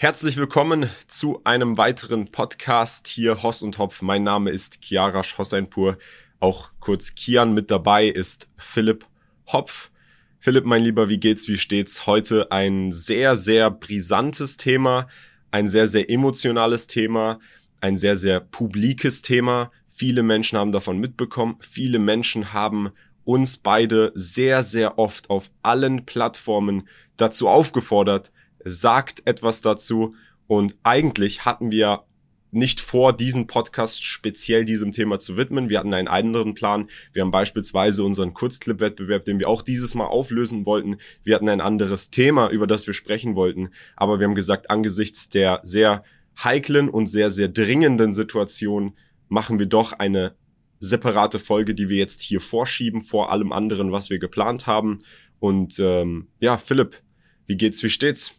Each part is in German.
Herzlich willkommen zu einem weiteren Podcast hier Hoss und Hopf. Mein Name ist Kiarash Hosseinpur, auch kurz Kian. Mit dabei ist Philipp Hopf. Philipp, mein Lieber, wie geht's, wie steht's? Heute ein sehr, sehr brisantes Thema, ein sehr, sehr emotionales Thema, ein sehr, sehr publikes Thema. Viele Menschen haben davon mitbekommen. Viele Menschen haben uns beide sehr, sehr oft auf allen Plattformen dazu aufgefordert, sagt etwas dazu. Und eigentlich hatten wir nicht vor, diesen Podcast speziell diesem Thema zu widmen. Wir hatten einen anderen Plan. Wir haben beispielsweise unseren Kurzclip-Wettbewerb, den wir auch dieses Mal auflösen wollten. Wir hatten ein anderes Thema, über das wir sprechen wollten. Aber wir haben gesagt, angesichts der sehr heiklen und sehr, sehr dringenden Situation machen wir doch eine separate Folge, die wir jetzt hier vorschieben vor allem anderen, was wir geplant haben. Und ähm, ja, Philipp, wie geht's, wie steht's?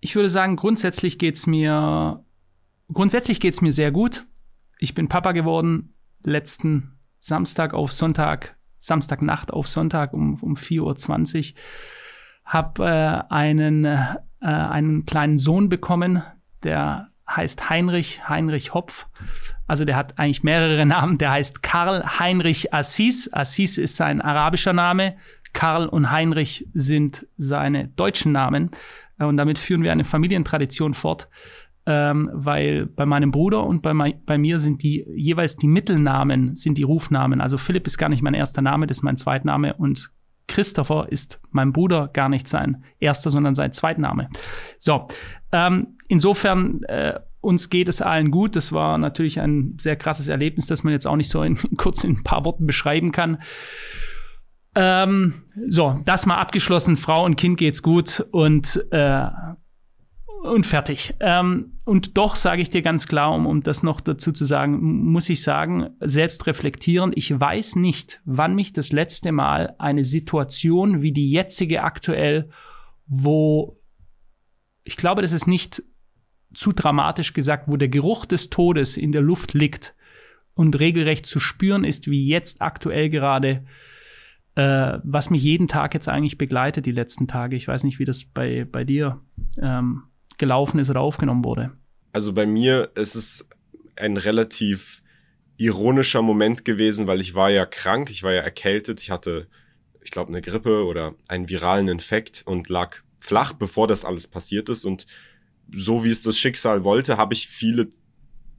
Ich würde sagen, grundsätzlich geht's mir, grundsätzlich geht's mir sehr gut. Ich bin Papa geworden letzten Samstag auf Sonntag, Samstagnacht auf Sonntag um, um 4.20 Uhr. Hab äh, einen, äh, einen kleinen Sohn bekommen, der heißt Heinrich, Heinrich Hopf. Also der hat eigentlich mehrere Namen. Der heißt Karl Heinrich Assis. Assis ist sein arabischer Name. Karl und Heinrich sind seine deutschen Namen. Äh, und damit führen wir eine Familientradition fort, ähm, weil bei meinem Bruder und bei, mein, bei mir sind die jeweils die Mittelnamen, sind die Rufnamen. Also Philipp ist gar nicht mein erster Name, das ist mein Zweitname und Christopher ist mein Bruder gar nicht sein erster, sondern sein Zweitname. So, ähm, insofern äh, uns geht es allen gut. Das war natürlich ein sehr krasses Erlebnis, das man jetzt auch nicht so in, kurz in ein paar Worten beschreiben kann. Ähm, so, das mal abgeschlossen. Frau und Kind geht's gut und äh, und fertig. Ähm, und doch sage ich dir ganz klar, um, um das noch dazu zu sagen, muss ich sagen, selbst reflektierend, ich weiß nicht, wann mich das letzte Mal eine Situation wie die jetzige aktuell, wo ich glaube, das ist nicht zu dramatisch gesagt, wo der Geruch des Todes in der Luft liegt und regelrecht zu spüren ist, wie jetzt aktuell gerade äh, was mich jeden Tag jetzt eigentlich begleitet, die letzten Tage. Ich weiß nicht, wie das bei, bei dir ähm, gelaufen ist oder aufgenommen wurde. Also bei mir ist es ein relativ ironischer Moment gewesen, weil ich war ja krank, ich war ja erkältet, ich hatte, ich glaube, eine Grippe oder einen viralen Infekt und lag flach, bevor das alles passiert ist. Und so wie es das Schicksal wollte, habe ich viele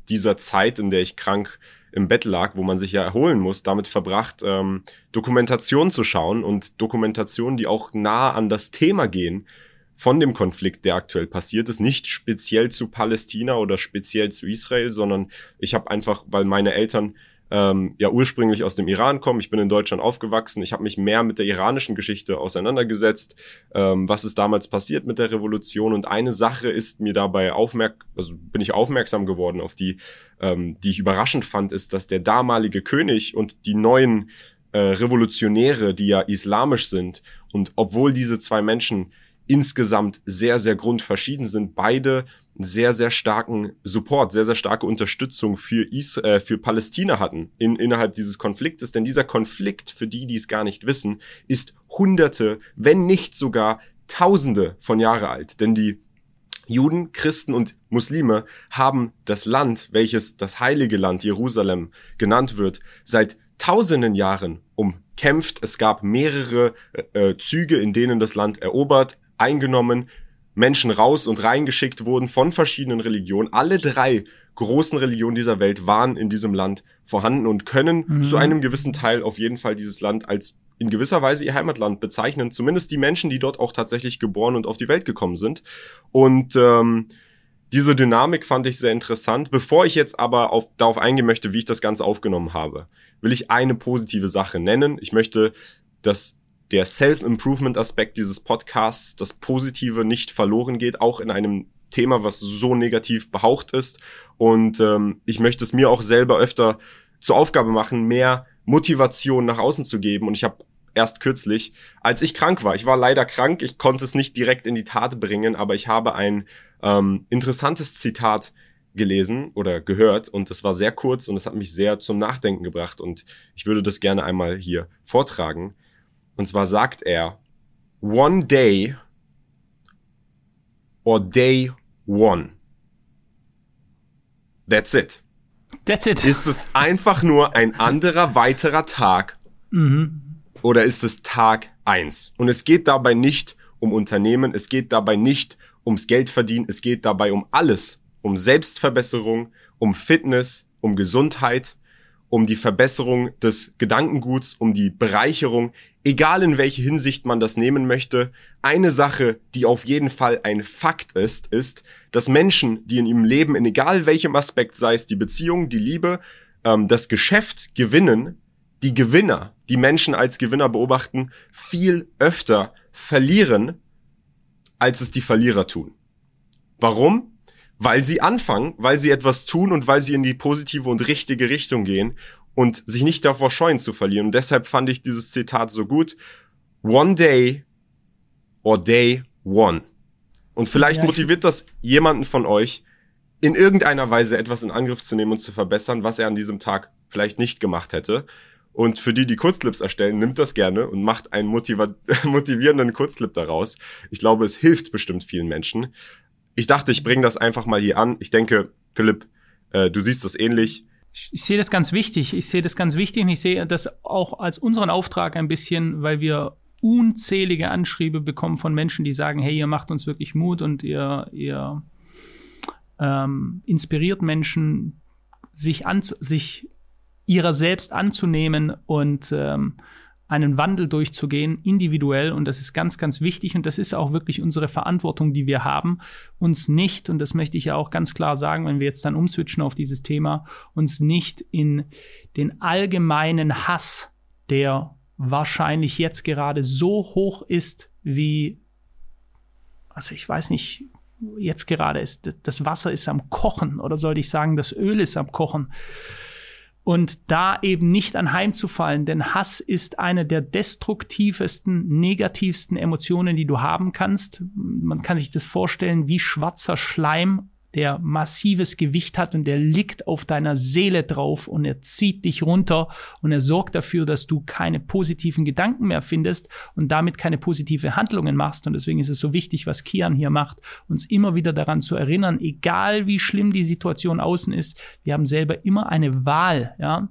dieser Zeit, in der ich krank im Bett lag, wo man sich ja erholen muss, damit verbracht, ähm, Dokumentation zu schauen und Dokumentation, die auch nah an das Thema gehen von dem Konflikt, der aktuell passiert ist, nicht speziell zu Palästina oder speziell zu Israel, sondern ich habe einfach, weil meine Eltern ähm, ja ursprünglich aus dem Iran kommen. Ich bin in Deutschland aufgewachsen. Ich habe mich mehr mit der iranischen Geschichte auseinandergesetzt, ähm, was ist damals passiert mit der Revolution. Und eine Sache ist mir dabei aufmerk also bin ich aufmerksam geworden, auf die, ähm, die ich überraschend fand, ist, dass der damalige König und die neuen äh, Revolutionäre, die ja islamisch sind, und obwohl diese zwei Menschen insgesamt sehr, sehr grundverschieden sind, beide sehr, sehr starken Support, sehr, sehr starke Unterstützung für, Is äh, für Palästina hatten in, innerhalb dieses Konfliktes. Denn dieser Konflikt, für die, die es gar nicht wissen, ist hunderte, wenn nicht sogar tausende von Jahre alt. Denn die Juden, Christen und Muslime haben das Land, welches das heilige Land Jerusalem genannt wird, seit tausenden Jahren umkämpft. Es gab mehrere äh, äh Züge, in denen das Land erobert, eingenommen, Menschen raus und reingeschickt wurden von verschiedenen Religionen. Alle drei großen Religionen dieser Welt waren in diesem Land vorhanden und können mhm. zu einem gewissen Teil auf jeden Fall dieses Land als in gewisser Weise ihr Heimatland bezeichnen. Zumindest die Menschen, die dort auch tatsächlich geboren und auf die Welt gekommen sind. Und ähm, diese Dynamik fand ich sehr interessant. Bevor ich jetzt aber auf, darauf eingehen möchte, wie ich das Ganze aufgenommen habe, will ich eine positive Sache nennen. Ich möchte das der Self-Improvement-Aspekt dieses Podcasts, das Positive nicht verloren geht, auch in einem Thema, was so negativ behaucht ist. Und ähm, ich möchte es mir auch selber öfter zur Aufgabe machen, mehr Motivation nach außen zu geben. Und ich habe erst kürzlich, als ich krank war, ich war leider krank, ich konnte es nicht direkt in die Tat bringen, aber ich habe ein ähm, interessantes Zitat gelesen oder gehört und es war sehr kurz und es hat mich sehr zum Nachdenken gebracht und ich würde das gerne einmal hier vortragen. Und zwar sagt er, one day or day one. That's it. That's it. Ist es einfach nur ein anderer weiterer Tag mhm. oder ist es Tag eins? Und es geht dabei nicht um Unternehmen, es geht dabei nicht ums Geldverdienen, es geht dabei um alles, um Selbstverbesserung, um Fitness, um Gesundheit, um die Verbesserung des Gedankenguts, um die Bereicherung, egal in welche Hinsicht man das nehmen möchte. Eine Sache, die auf jeden Fall ein Fakt ist, ist, dass Menschen, die in ihrem Leben, in egal welchem Aspekt, sei es die Beziehung, die Liebe, ähm, das Geschäft gewinnen, die Gewinner, die Menschen als Gewinner beobachten, viel öfter verlieren, als es die Verlierer tun. Warum? Weil sie anfangen, weil sie etwas tun und weil sie in die positive und richtige Richtung gehen und sich nicht davor scheuen zu verlieren. Und deshalb fand ich dieses Zitat so gut. One day or day one. Und vielleicht ja, motiviert das jemanden von euch, in irgendeiner Weise etwas in Angriff zu nehmen und zu verbessern, was er an diesem Tag vielleicht nicht gemacht hätte. Und für die, die Kurzclips erstellen, nimmt das gerne und macht einen motivierenden Kurzclip daraus. Ich glaube, es hilft bestimmt vielen Menschen ich dachte, ich bringe das einfach mal hier an. Ich denke, Philipp, äh, du siehst das ähnlich. Ich, sehe das ganz wichtig. Ich sehe das ganz wichtig und ich sehe das auch als unseren Auftrag ein bisschen, weil wir unzählige Anschriebe bekommen von Menschen, die sagen, hey, ihr macht uns wirklich Mut und ihr, ihr ähm, inspiriert Menschen, sich, an, sich ihrer selbst anzunehmen und ähm, einen Wandel durchzugehen, individuell. Und das ist ganz, ganz wichtig. Und das ist auch wirklich unsere Verantwortung, die wir haben, uns nicht, und das möchte ich ja auch ganz klar sagen, wenn wir jetzt dann umswitchen auf dieses Thema, uns nicht in den allgemeinen Hass, der wahrscheinlich jetzt gerade so hoch ist, wie, also ich weiß nicht, jetzt gerade ist, das Wasser ist am Kochen oder sollte ich sagen, das Öl ist am Kochen und da eben nicht anheimzufallen, denn Hass ist eine der destruktivsten, negativsten Emotionen, die du haben kannst. Man kann sich das vorstellen wie schwarzer Schleim der massives Gewicht hat und der liegt auf deiner Seele drauf und er zieht dich runter und er sorgt dafür, dass du keine positiven Gedanken mehr findest und damit keine positive Handlungen machst. Und deswegen ist es so wichtig, was Kian hier macht, uns immer wieder daran zu erinnern, egal wie schlimm die Situation außen ist, wir haben selber immer eine Wahl, ja,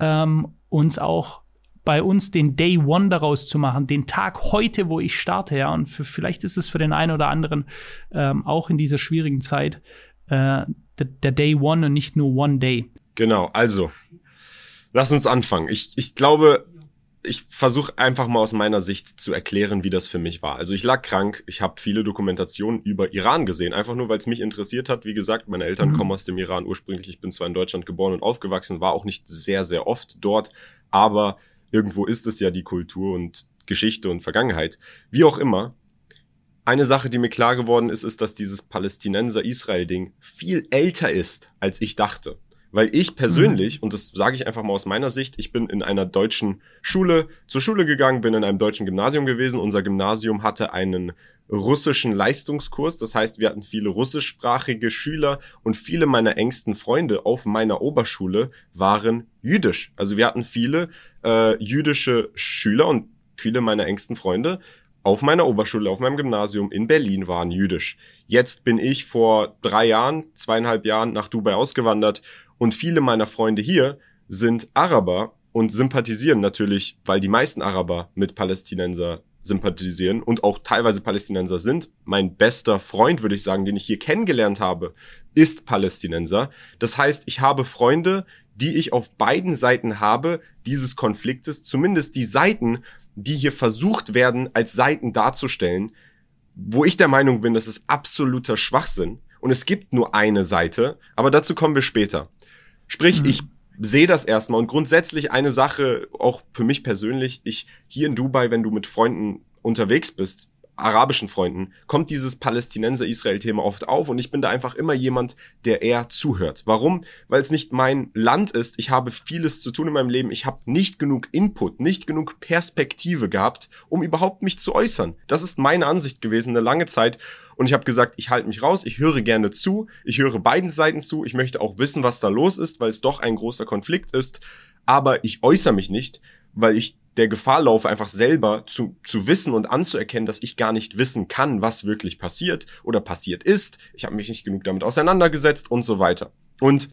ähm, uns auch bei uns den Day One daraus zu machen, den Tag heute, wo ich starte, ja. Und für, vielleicht ist es für den einen oder anderen ähm, auch in dieser schwierigen Zeit äh, der, der Day One und nicht nur One Day. Genau, also lass uns anfangen. Ich, ich glaube, ich versuche einfach mal aus meiner Sicht zu erklären, wie das für mich war. Also ich lag krank, ich habe viele Dokumentationen über Iran gesehen, einfach nur weil es mich interessiert hat. Wie gesagt, meine Eltern mhm. kommen aus dem Iran ursprünglich. Ich bin zwar in Deutschland geboren und aufgewachsen, war auch nicht sehr, sehr oft dort, aber Irgendwo ist es ja die Kultur und Geschichte und Vergangenheit. Wie auch immer. Eine Sache, die mir klar geworden ist, ist, dass dieses Palästinenser-Israel-Ding viel älter ist, als ich dachte. Weil ich persönlich, mhm. und das sage ich einfach mal aus meiner Sicht, ich bin in einer deutschen Schule zur Schule gegangen, bin in einem deutschen Gymnasium gewesen. Unser Gymnasium hatte einen russischen Leistungskurs. Das heißt, wir hatten viele russischsprachige Schüler und viele meiner engsten Freunde auf meiner Oberschule waren jüdisch. Also wir hatten viele äh, jüdische Schüler und viele meiner engsten Freunde auf meiner Oberschule, auf meinem Gymnasium in Berlin waren jüdisch. Jetzt bin ich vor drei Jahren, zweieinhalb Jahren nach Dubai ausgewandert und viele meiner Freunde hier sind Araber und sympathisieren natürlich, weil die meisten Araber mit Palästinenser sympathisieren und auch teilweise Palästinenser sind. Mein bester Freund, würde ich sagen, den ich hier kennengelernt habe, ist Palästinenser. Das heißt, ich habe Freunde, die ich auf beiden Seiten habe dieses Konfliktes, zumindest die Seiten, die hier versucht werden, als Seiten darzustellen, wo ich der Meinung bin, das ist absoluter Schwachsinn. Und es gibt nur eine Seite, aber dazu kommen wir später. Sprich, mhm. ich sehe das erstmal und grundsätzlich eine Sache, auch für mich persönlich, ich hier in Dubai, wenn du mit Freunden unterwegs bist, arabischen Freunden, kommt dieses Palästinenser-Israel-Thema oft auf und ich bin da einfach immer jemand, der eher zuhört. Warum? Weil es nicht mein Land ist. Ich habe vieles zu tun in meinem Leben. Ich habe nicht genug Input, nicht genug Perspektive gehabt, um überhaupt mich zu äußern. Das ist meine Ansicht gewesen eine lange Zeit und ich habe gesagt, ich halte mich raus, ich höre gerne zu, ich höre beiden Seiten zu, ich möchte auch wissen, was da los ist, weil es doch ein großer Konflikt ist, aber ich äußere mich nicht, weil ich der Gefahr laufe, einfach selber zu, zu wissen und anzuerkennen, dass ich gar nicht wissen kann, was wirklich passiert oder passiert ist. Ich habe mich nicht genug damit auseinandergesetzt und so weiter. Und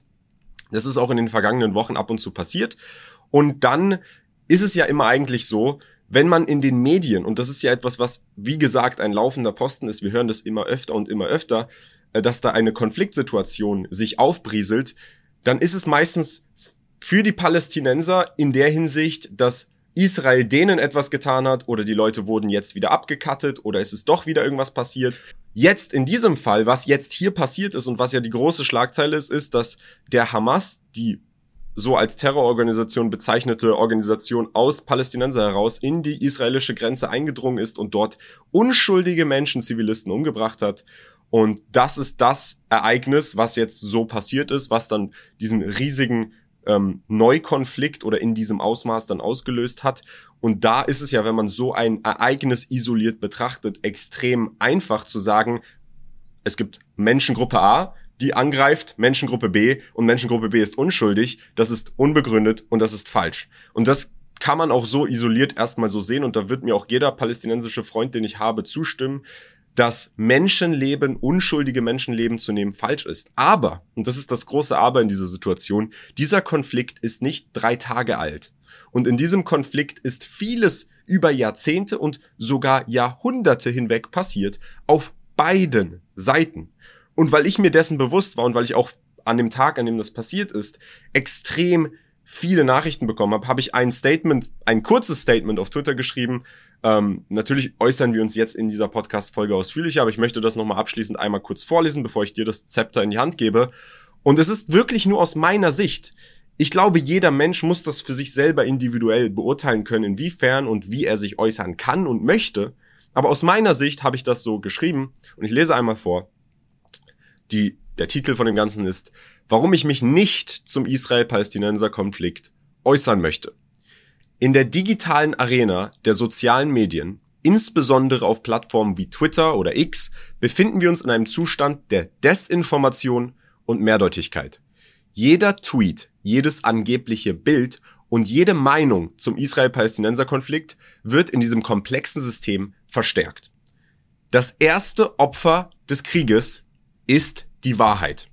das ist auch in den vergangenen Wochen ab und zu passiert. Und dann ist es ja immer eigentlich so, wenn man in den Medien, und das ist ja etwas, was, wie gesagt, ein laufender Posten ist, wir hören das immer öfter und immer öfter, äh, dass da eine Konfliktsituation sich aufbrieselt, dann ist es meistens für die Palästinenser in der Hinsicht, dass Israel denen etwas getan hat oder die Leute wurden jetzt wieder abgekattet oder ist es doch wieder irgendwas passiert. Jetzt in diesem Fall, was jetzt hier passiert ist und was ja die große Schlagzeile ist, ist, dass der Hamas, die so als Terrororganisation bezeichnete Organisation aus Palästinenser heraus in die israelische Grenze eingedrungen ist und dort unschuldige Menschen, Zivilisten umgebracht hat. Und das ist das Ereignis, was jetzt so passiert ist, was dann diesen riesigen ähm, Neukonflikt oder in diesem Ausmaß dann ausgelöst hat. Und da ist es ja, wenn man so ein Ereignis isoliert betrachtet, extrem einfach zu sagen, es gibt Menschengruppe A, die angreift Menschengruppe B und Menschengruppe B ist unschuldig, das ist unbegründet und das ist falsch. Und das kann man auch so isoliert erstmal so sehen und da wird mir auch jeder palästinensische Freund, den ich habe, zustimmen, dass Menschenleben, unschuldige Menschenleben zu nehmen falsch ist. Aber, und das ist das große Aber in dieser Situation, dieser Konflikt ist nicht drei Tage alt. Und in diesem Konflikt ist vieles über Jahrzehnte und sogar Jahrhunderte hinweg passiert auf beiden Seiten. Und weil ich mir dessen bewusst war und weil ich auch an dem Tag, an dem das passiert ist, extrem viele Nachrichten bekommen habe, habe ich ein Statement, ein kurzes Statement auf Twitter geschrieben. Ähm, natürlich äußern wir uns jetzt in dieser Podcast-Folge ausführlicher, aber ich möchte das nochmal abschließend einmal kurz vorlesen, bevor ich dir das Zepter in die Hand gebe. Und es ist wirklich nur aus meiner Sicht. Ich glaube, jeder Mensch muss das für sich selber individuell beurteilen können, inwiefern und wie er sich äußern kann und möchte. Aber aus meiner Sicht habe ich das so geschrieben und ich lese einmal vor. Die, der Titel von dem Ganzen ist, warum ich mich nicht zum Israel-Palästinenser-Konflikt äußern möchte. In der digitalen Arena der sozialen Medien, insbesondere auf Plattformen wie Twitter oder X, befinden wir uns in einem Zustand der Desinformation und Mehrdeutigkeit. Jeder Tweet, jedes angebliche Bild und jede Meinung zum Israel-Palästinenser-Konflikt wird in diesem komplexen System verstärkt. Das erste Opfer des Krieges ist die Wahrheit.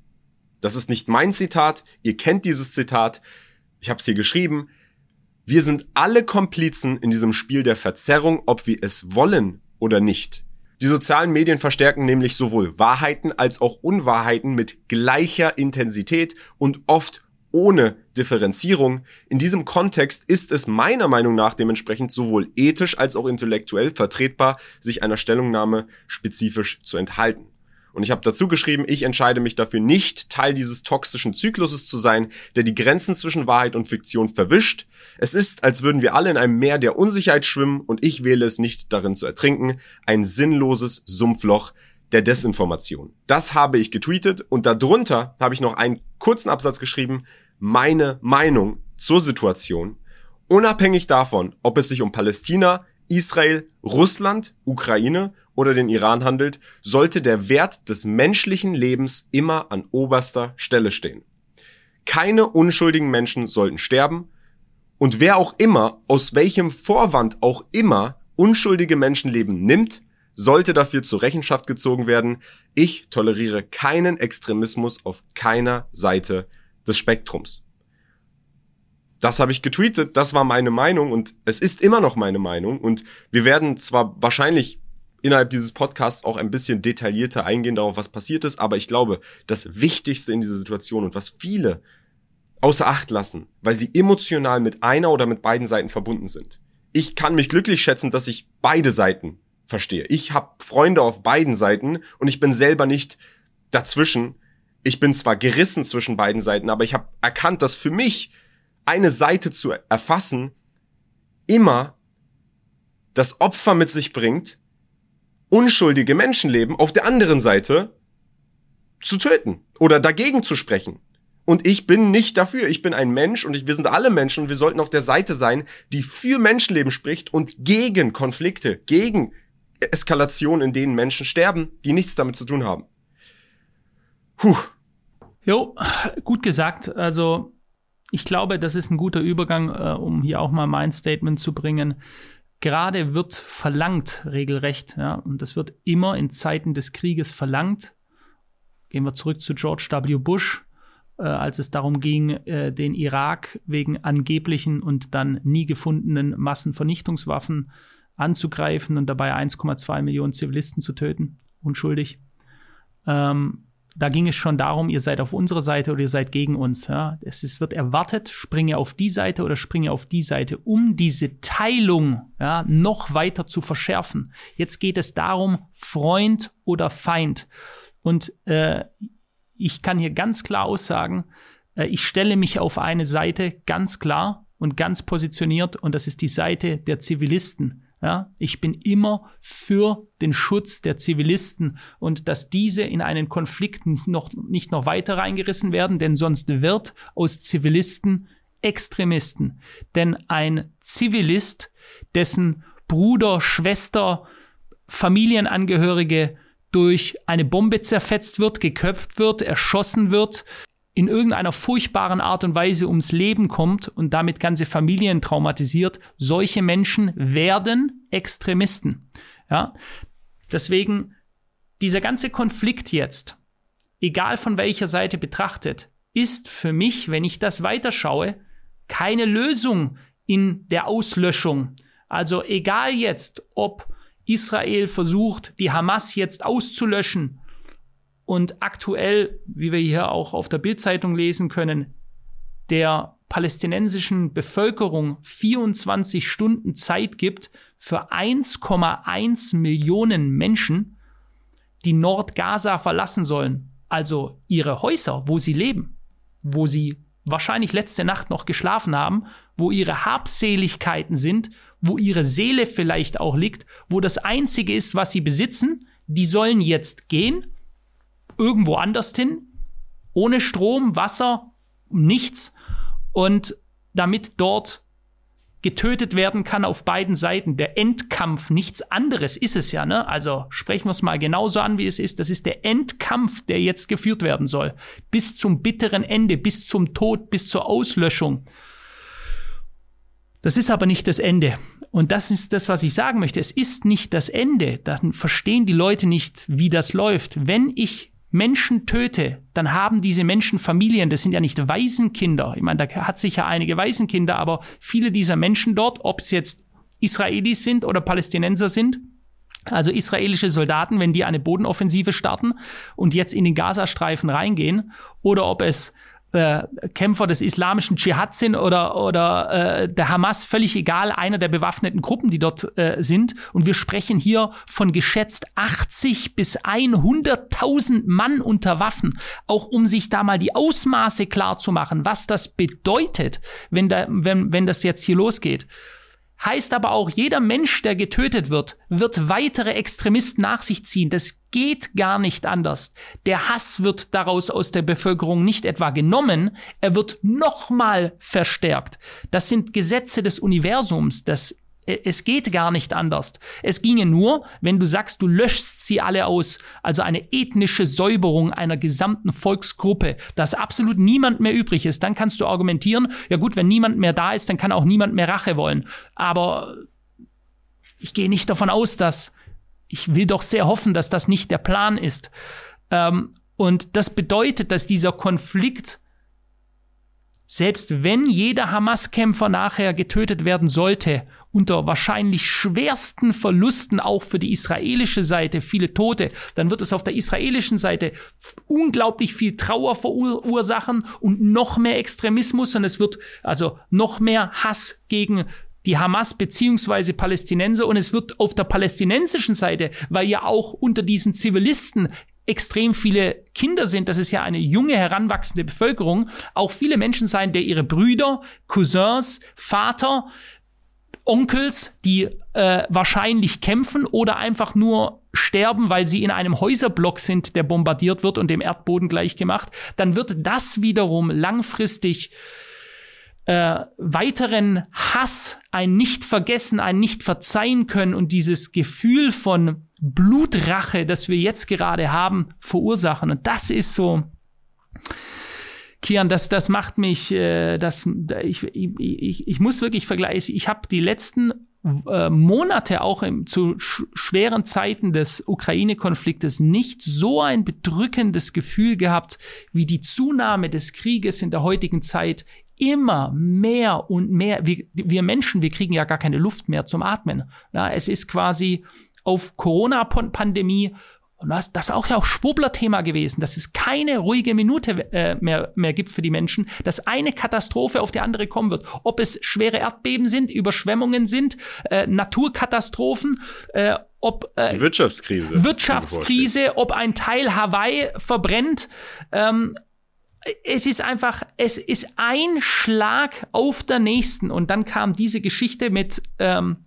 Das ist nicht mein Zitat, ihr kennt dieses Zitat, ich habe es hier geschrieben. Wir sind alle Komplizen in diesem Spiel der Verzerrung, ob wir es wollen oder nicht. Die sozialen Medien verstärken nämlich sowohl Wahrheiten als auch Unwahrheiten mit gleicher Intensität und oft ohne Differenzierung. In diesem Kontext ist es meiner Meinung nach dementsprechend sowohl ethisch als auch intellektuell vertretbar, sich einer Stellungnahme spezifisch zu enthalten. Und ich habe dazu geschrieben, ich entscheide mich dafür nicht, Teil dieses toxischen Zykluses zu sein, der die Grenzen zwischen Wahrheit und Fiktion verwischt. Es ist, als würden wir alle in einem Meer der Unsicherheit schwimmen und ich wähle es nicht darin zu ertrinken. Ein sinnloses Sumpfloch der Desinformation. Das habe ich getweetet und darunter habe ich noch einen kurzen Absatz geschrieben, meine Meinung zur Situation, unabhängig davon, ob es sich um Palästina, Israel, Russland, Ukraine oder den Iran handelt, sollte der Wert des menschlichen Lebens immer an oberster Stelle stehen. Keine unschuldigen Menschen sollten sterben und wer auch immer, aus welchem Vorwand auch immer, unschuldige Menschenleben nimmt, sollte dafür zur Rechenschaft gezogen werden. Ich toleriere keinen Extremismus auf keiner Seite des Spektrums. Das habe ich getweetet, das war meine Meinung und es ist immer noch meine Meinung und wir werden zwar wahrscheinlich innerhalb dieses Podcasts auch ein bisschen detaillierter eingehen darauf, was passiert ist. Aber ich glaube, das Wichtigste in dieser Situation und was viele außer Acht lassen, weil sie emotional mit einer oder mit beiden Seiten verbunden sind. Ich kann mich glücklich schätzen, dass ich beide Seiten verstehe. Ich habe Freunde auf beiden Seiten und ich bin selber nicht dazwischen. Ich bin zwar gerissen zwischen beiden Seiten, aber ich habe erkannt, dass für mich eine Seite zu erfassen immer das Opfer mit sich bringt, unschuldige Menschenleben auf der anderen Seite zu töten oder dagegen zu sprechen. Und ich bin nicht dafür. Ich bin ein Mensch und ich, wir sind alle Menschen und wir sollten auf der Seite sein, die für Menschenleben spricht und gegen Konflikte, gegen Eskalation, in denen Menschen sterben, die nichts damit zu tun haben. Puh. Jo, gut gesagt. Also ich glaube, das ist ein guter Übergang, äh, um hier auch mal mein Statement zu bringen. Gerade wird verlangt, regelrecht, ja, und das wird immer in Zeiten des Krieges verlangt. Gehen wir zurück zu George W. Bush, äh, als es darum ging, äh, den Irak wegen angeblichen und dann nie gefundenen Massenvernichtungswaffen anzugreifen und dabei 1,2 Millionen Zivilisten zu töten, unschuldig. Ähm, da ging es schon darum, ihr seid auf unserer Seite oder ihr seid gegen uns. Ja? Es ist, wird erwartet, springe auf die Seite oder springe auf die Seite, um diese Teilung ja, noch weiter zu verschärfen. Jetzt geht es darum, Freund oder Feind. Und äh, ich kann hier ganz klar aussagen, äh, ich stelle mich auf eine Seite ganz klar und ganz positioniert und das ist die Seite der Zivilisten. Ja, ich bin immer für den Schutz der Zivilisten und dass diese in einen Konflikt noch, nicht noch weiter reingerissen werden, denn sonst wird aus Zivilisten Extremisten. Denn ein Zivilist, dessen Bruder, Schwester, Familienangehörige durch eine Bombe zerfetzt wird, geköpft wird, erschossen wird, in irgendeiner furchtbaren Art und Weise ums Leben kommt und damit ganze Familien traumatisiert, solche Menschen werden Extremisten. Ja? Deswegen dieser ganze Konflikt jetzt, egal von welcher Seite betrachtet, ist für mich, wenn ich das weiterschaue, keine Lösung in der Auslöschung. Also egal jetzt, ob Israel versucht, die Hamas jetzt auszulöschen und aktuell, wie wir hier auch auf der Bildzeitung lesen können, der palästinensischen Bevölkerung 24 Stunden Zeit gibt für 1,1 Millionen Menschen, die Nordgaza verlassen sollen, also ihre Häuser, wo sie leben, wo sie wahrscheinlich letzte Nacht noch geschlafen haben, wo ihre Habseligkeiten sind, wo ihre Seele vielleicht auch liegt, wo das Einzige ist, was sie besitzen, die sollen jetzt gehen irgendwo anders hin, ohne Strom, Wasser, nichts und damit dort getötet werden kann auf beiden Seiten. Der Endkampf, nichts anderes ist es ja, ne? Also sprechen wir es mal genauso an, wie es ist. Das ist der Endkampf, der jetzt geführt werden soll. Bis zum bitteren Ende, bis zum Tod, bis zur Auslöschung. Das ist aber nicht das Ende. Und das ist das, was ich sagen möchte. Es ist nicht das Ende. Dann verstehen die Leute nicht, wie das läuft. Wenn ich Menschen töte, dann haben diese Menschen Familien. Das sind ja nicht Waisenkinder. Ich meine, da hat sicher einige Waisenkinder, aber viele dieser Menschen dort, ob es jetzt Israelis sind oder Palästinenser sind, also israelische Soldaten, wenn die eine Bodenoffensive starten und jetzt in den Gazastreifen reingehen, oder ob es äh, Kämpfer des islamischen Dschihad sind oder, oder äh, der Hamas, völlig egal, einer der bewaffneten Gruppen, die dort äh, sind. Und wir sprechen hier von geschätzt 80 bis 100.000 Mann unter Waffen, auch um sich da mal die Ausmaße klar zu machen, was das bedeutet, wenn, da, wenn, wenn das jetzt hier losgeht. Heißt aber auch, jeder Mensch, der getötet wird, wird weitere Extremisten nach sich ziehen. Das geht gar nicht anders. Der Hass wird daraus aus der Bevölkerung nicht etwa genommen, er wird nochmal verstärkt. Das sind Gesetze des Universums. Das es geht gar nicht anders. Es ginge nur, wenn du sagst, du löschst sie alle aus, also eine ethnische Säuberung einer gesamten Volksgruppe, dass absolut niemand mehr übrig ist, dann kannst du argumentieren, ja gut, wenn niemand mehr da ist, dann kann auch niemand mehr Rache wollen. Aber ich gehe nicht davon aus, dass, ich will doch sehr hoffen, dass das nicht der Plan ist. Ähm, und das bedeutet, dass dieser Konflikt selbst wenn jeder Hamas-Kämpfer nachher getötet werden sollte unter wahrscheinlich schwersten Verlusten auch für die israelische Seite, viele Tote, dann wird es auf der israelischen Seite unglaublich viel Trauer verursachen und noch mehr Extremismus und es wird also noch mehr Hass gegen die Hamas beziehungsweise Palästinenser und es wird auf der palästinensischen Seite, weil ja auch unter diesen Zivilisten extrem viele Kinder sind, das ist ja eine junge, heranwachsende Bevölkerung, auch viele Menschen sein, der ihre Brüder, Cousins, Vater, Onkels, die äh, wahrscheinlich kämpfen oder einfach nur sterben, weil sie in einem Häuserblock sind, der bombardiert wird und dem Erdboden gleichgemacht, dann wird das wiederum langfristig äh, weiteren Hass, ein Nicht-Vergessen, ein Nicht-Verzeihen können und dieses Gefühl von Blutrache, das wir jetzt gerade haben, verursachen. Und das ist so, Kian, das, das macht mich, äh, das, ich, ich, ich, ich muss wirklich vergleichen. Ich habe die letzten äh, Monate auch im, zu sch schweren Zeiten des Ukraine-Konfliktes nicht so ein bedrückendes Gefühl gehabt wie die Zunahme des Krieges in der heutigen Zeit. Immer mehr und mehr. Wir, wir Menschen, wir kriegen ja gar keine Luft mehr zum Atmen. Ja, es ist quasi auf Corona-Pandemie und das, das ist auch ja auch Schwurbler-Thema gewesen, dass es keine ruhige Minute äh, mehr, mehr gibt für die Menschen, dass eine Katastrophe auf die andere kommen wird. Ob es schwere Erdbeben sind, Überschwemmungen sind, äh, Naturkatastrophen, äh, ob äh, die Wirtschaftskrise. Wirtschaftskrise, ob ein Teil Hawaii verbrennt. Ähm, es ist einfach, es ist ein Schlag auf der nächsten. Und dann kam diese Geschichte mit, ähm,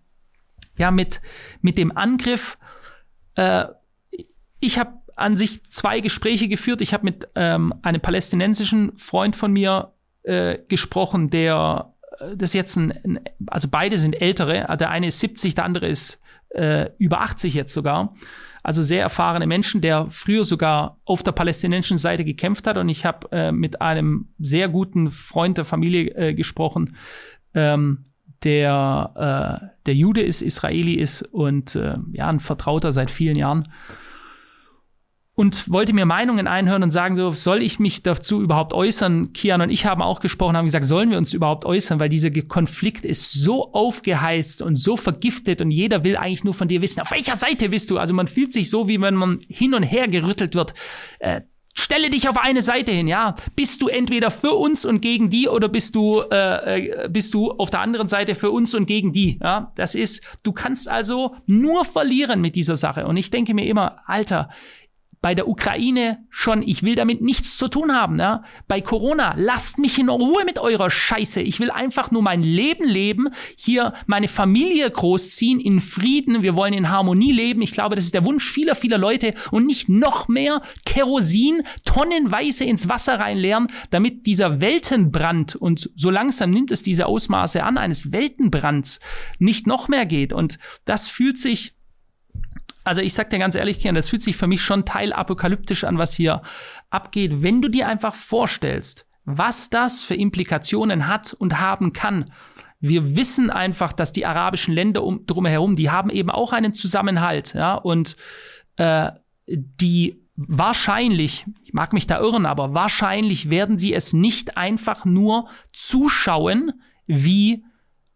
ja, mit, mit dem Angriff äh, ich habe an sich zwei Gespräche geführt. Ich habe mit ähm, einem palästinensischen Freund von mir äh, gesprochen, der äh, das jetzt ein, ein, also beide sind ältere. Der eine ist 70, der andere ist äh, über 80 jetzt sogar. Also sehr erfahrene Menschen, der früher sogar auf der palästinensischen Seite gekämpft hat. Und ich habe äh, mit einem sehr guten Freund der Familie äh, gesprochen, ähm, der, äh, der Jude ist, Israeli ist und äh, ja, ein Vertrauter seit vielen Jahren und wollte mir Meinungen einhören und sagen, so, soll ich mich dazu überhaupt äußern? Kian und ich haben auch gesprochen, haben gesagt, sollen wir uns überhaupt äußern, weil dieser Konflikt ist so aufgeheizt und so vergiftet und jeder will eigentlich nur von dir wissen, auf welcher Seite bist du? Also man fühlt sich so, wie wenn man hin und her gerüttelt wird. Äh, Stelle dich auf eine Seite hin, ja. Bist du entweder für uns und gegen die oder bist du äh, äh bist du auf der anderen Seite für uns und gegen die, ja? Das ist, du kannst also nur verlieren mit dieser Sache. Und ich denke mir immer, Alter, bei der Ukraine schon, ich will damit nichts zu tun haben. Ja? Bei Corona, lasst mich in Ruhe mit eurer Scheiße. Ich will einfach nur mein Leben leben, hier meine Familie großziehen, in Frieden. Wir wollen in Harmonie leben. Ich glaube, das ist der Wunsch vieler, vieler Leute und nicht noch mehr Kerosin tonnenweise ins Wasser reinleeren, damit dieser Weltenbrand und so langsam nimmt es diese Ausmaße an eines Weltenbrands nicht noch mehr geht. Und das fühlt sich also ich sag dir ganz ehrlich, Kian, das fühlt sich für mich schon teilapokalyptisch an, was hier abgeht. Wenn du dir einfach vorstellst, was das für Implikationen hat und haben kann. Wir wissen einfach, dass die arabischen Länder um, drumherum, die haben eben auch einen Zusammenhalt, ja, und äh, die wahrscheinlich, ich mag mich da irren, aber wahrscheinlich werden sie es nicht einfach nur zuschauen, wie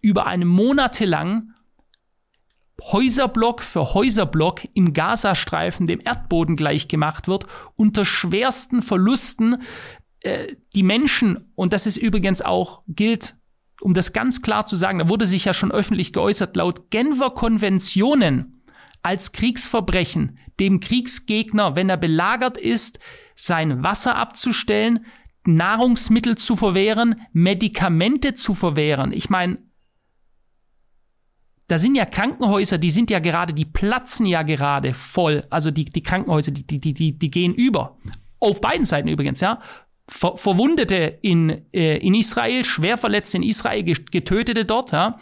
über eine monatelang Häuserblock für Häuserblock im Gazastreifen dem Erdboden gleichgemacht wird, unter schwersten Verlusten äh, die Menschen, und das ist übrigens auch, gilt, um das ganz klar zu sagen, da wurde sich ja schon öffentlich geäußert, laut Genfer Konventionen als Kriegsverbrechen dem Kriegsgegner, wenn er belagert ist, sein Wasser abzustellen, Nahrungsmittel zu verwehren, Medikamente zu verwehren. Ich meine, da sind ja Krankenhäuser, die sind ja gerade, die platzen ja gerade voll. Also die, die Krankenhäuser, die, die, die, die gehen über. Auf beiden Seiten übrigens, ja. Ver Verwundete in, äh, in Israel, schwer verletzte in Israel, Getötete dort, ja.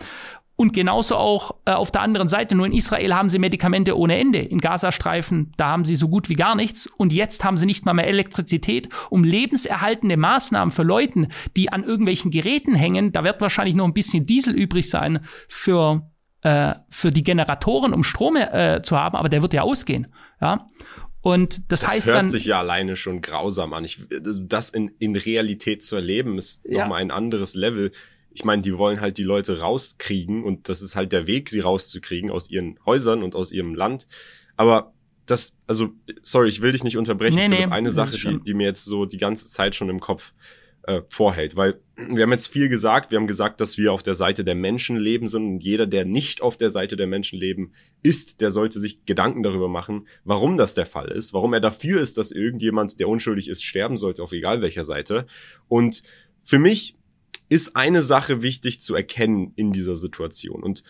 Und genauso auch äh, auf der anderen Seite, nur in Israel haben sie Medikamente ohne Ende. Im Gazastreifen, da haben sie so gut wie gar nichts. Und jetzt haben sie nicht mal mehr Elektrizität, um lebenserhaltende Maßnahmen für Leute, die an irgendwelchen Geräten hängen. Da wird wahrscheinlich noch ein bisschen Diesel übrig sein für äh, für die Generatoren, um Strom äh, zu haben, aber der wird ja ausgehen. Ja. Und das, das heißt hört dann. sich ja alleine schon grausam an. Ich, das in, in Realität zu erleben, ist ja. nochmal ein anderes Level. Ich meine, die wollen halt die Leute rauskriegen und das ist halt der Weg, sie rauszukriegen aus ihren Häusern und aus ihrem Land. Aber das, also, sorry, ich will dich nicht unterbrechen. Nee, Philipp, nee, eine Sache, die, die mir jetzt so die ganze Zeit schon im Kopf äh, vorhält. Weil wir haben jetzt viel gesagt, wir haben gesagt, dass wir auf der Seite der Menschen leben sind und jeder, der nicht auf der Seite der Menschen leben ist, der sollte sich Gedanken darüber machen, warum das der Fall ist, warum er dafür ist, dass irgendjemand, der unschuldig ist, sterben sollte, auf egal welcher Seite. Und für mich ist eine Sache wichtig zu erkennen in dieser Situation. Und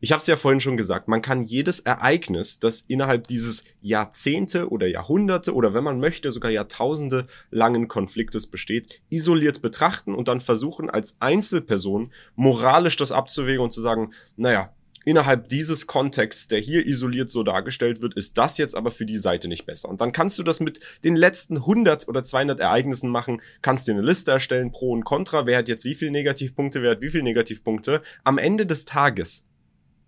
ich habe es ja vorhin schon gesagt, man kann jedes Ereignis, das innerhalb dieses Jahrzehnte oder Jahrhunderte oder wenn man möchte sogar Jahrtausende langen Konfliktes besteht, isoliert betrachten und dann versuchen als Einzelperson moralisch das abzuwägen und zu sagen, naja, innerhalb dieses Kontexts, der hier isoliert so dargestellt wird, ist das jetzt aber für die Seite nicht besser. Und dann kannst du das mit den letzten 100 oder 200 Ereignissen machen, kannst dir eine Liste erstellen, Pro und Contra, wer hat jetzt wie viel Negativpunkte, wer hat wie viel Negativpunkte. Am Ende des Tages,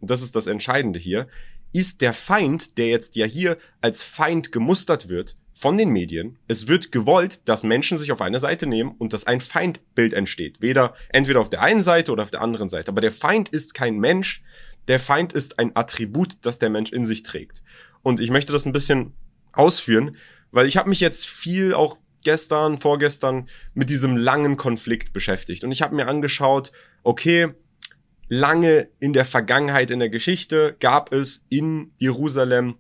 das ist das Entscheidende hier, ist der Feind, der jetzt ja hier als Feind gemustert wird, von den Medien. Es wird gewollt, dass Menschen sich auf eine Seite nehmen und dass ein Feindbild entsteht. Weder entweder auf der einen Seite oder auf der anderen Seite. Aber der Feind ist kein Mensch. Der Feind ist ein Attribut, das der Mensch in sich trägt. Und ich möchte das ein bisschen ausführen, weil ich habe mich jetzt viel auch gestern, vorgestern mit diesem langen Konflikt beschäftigt. Und ich habe mir angeschaut, okay, lange in der Vergangenheit, in der Geschichte gab es in Jerusalem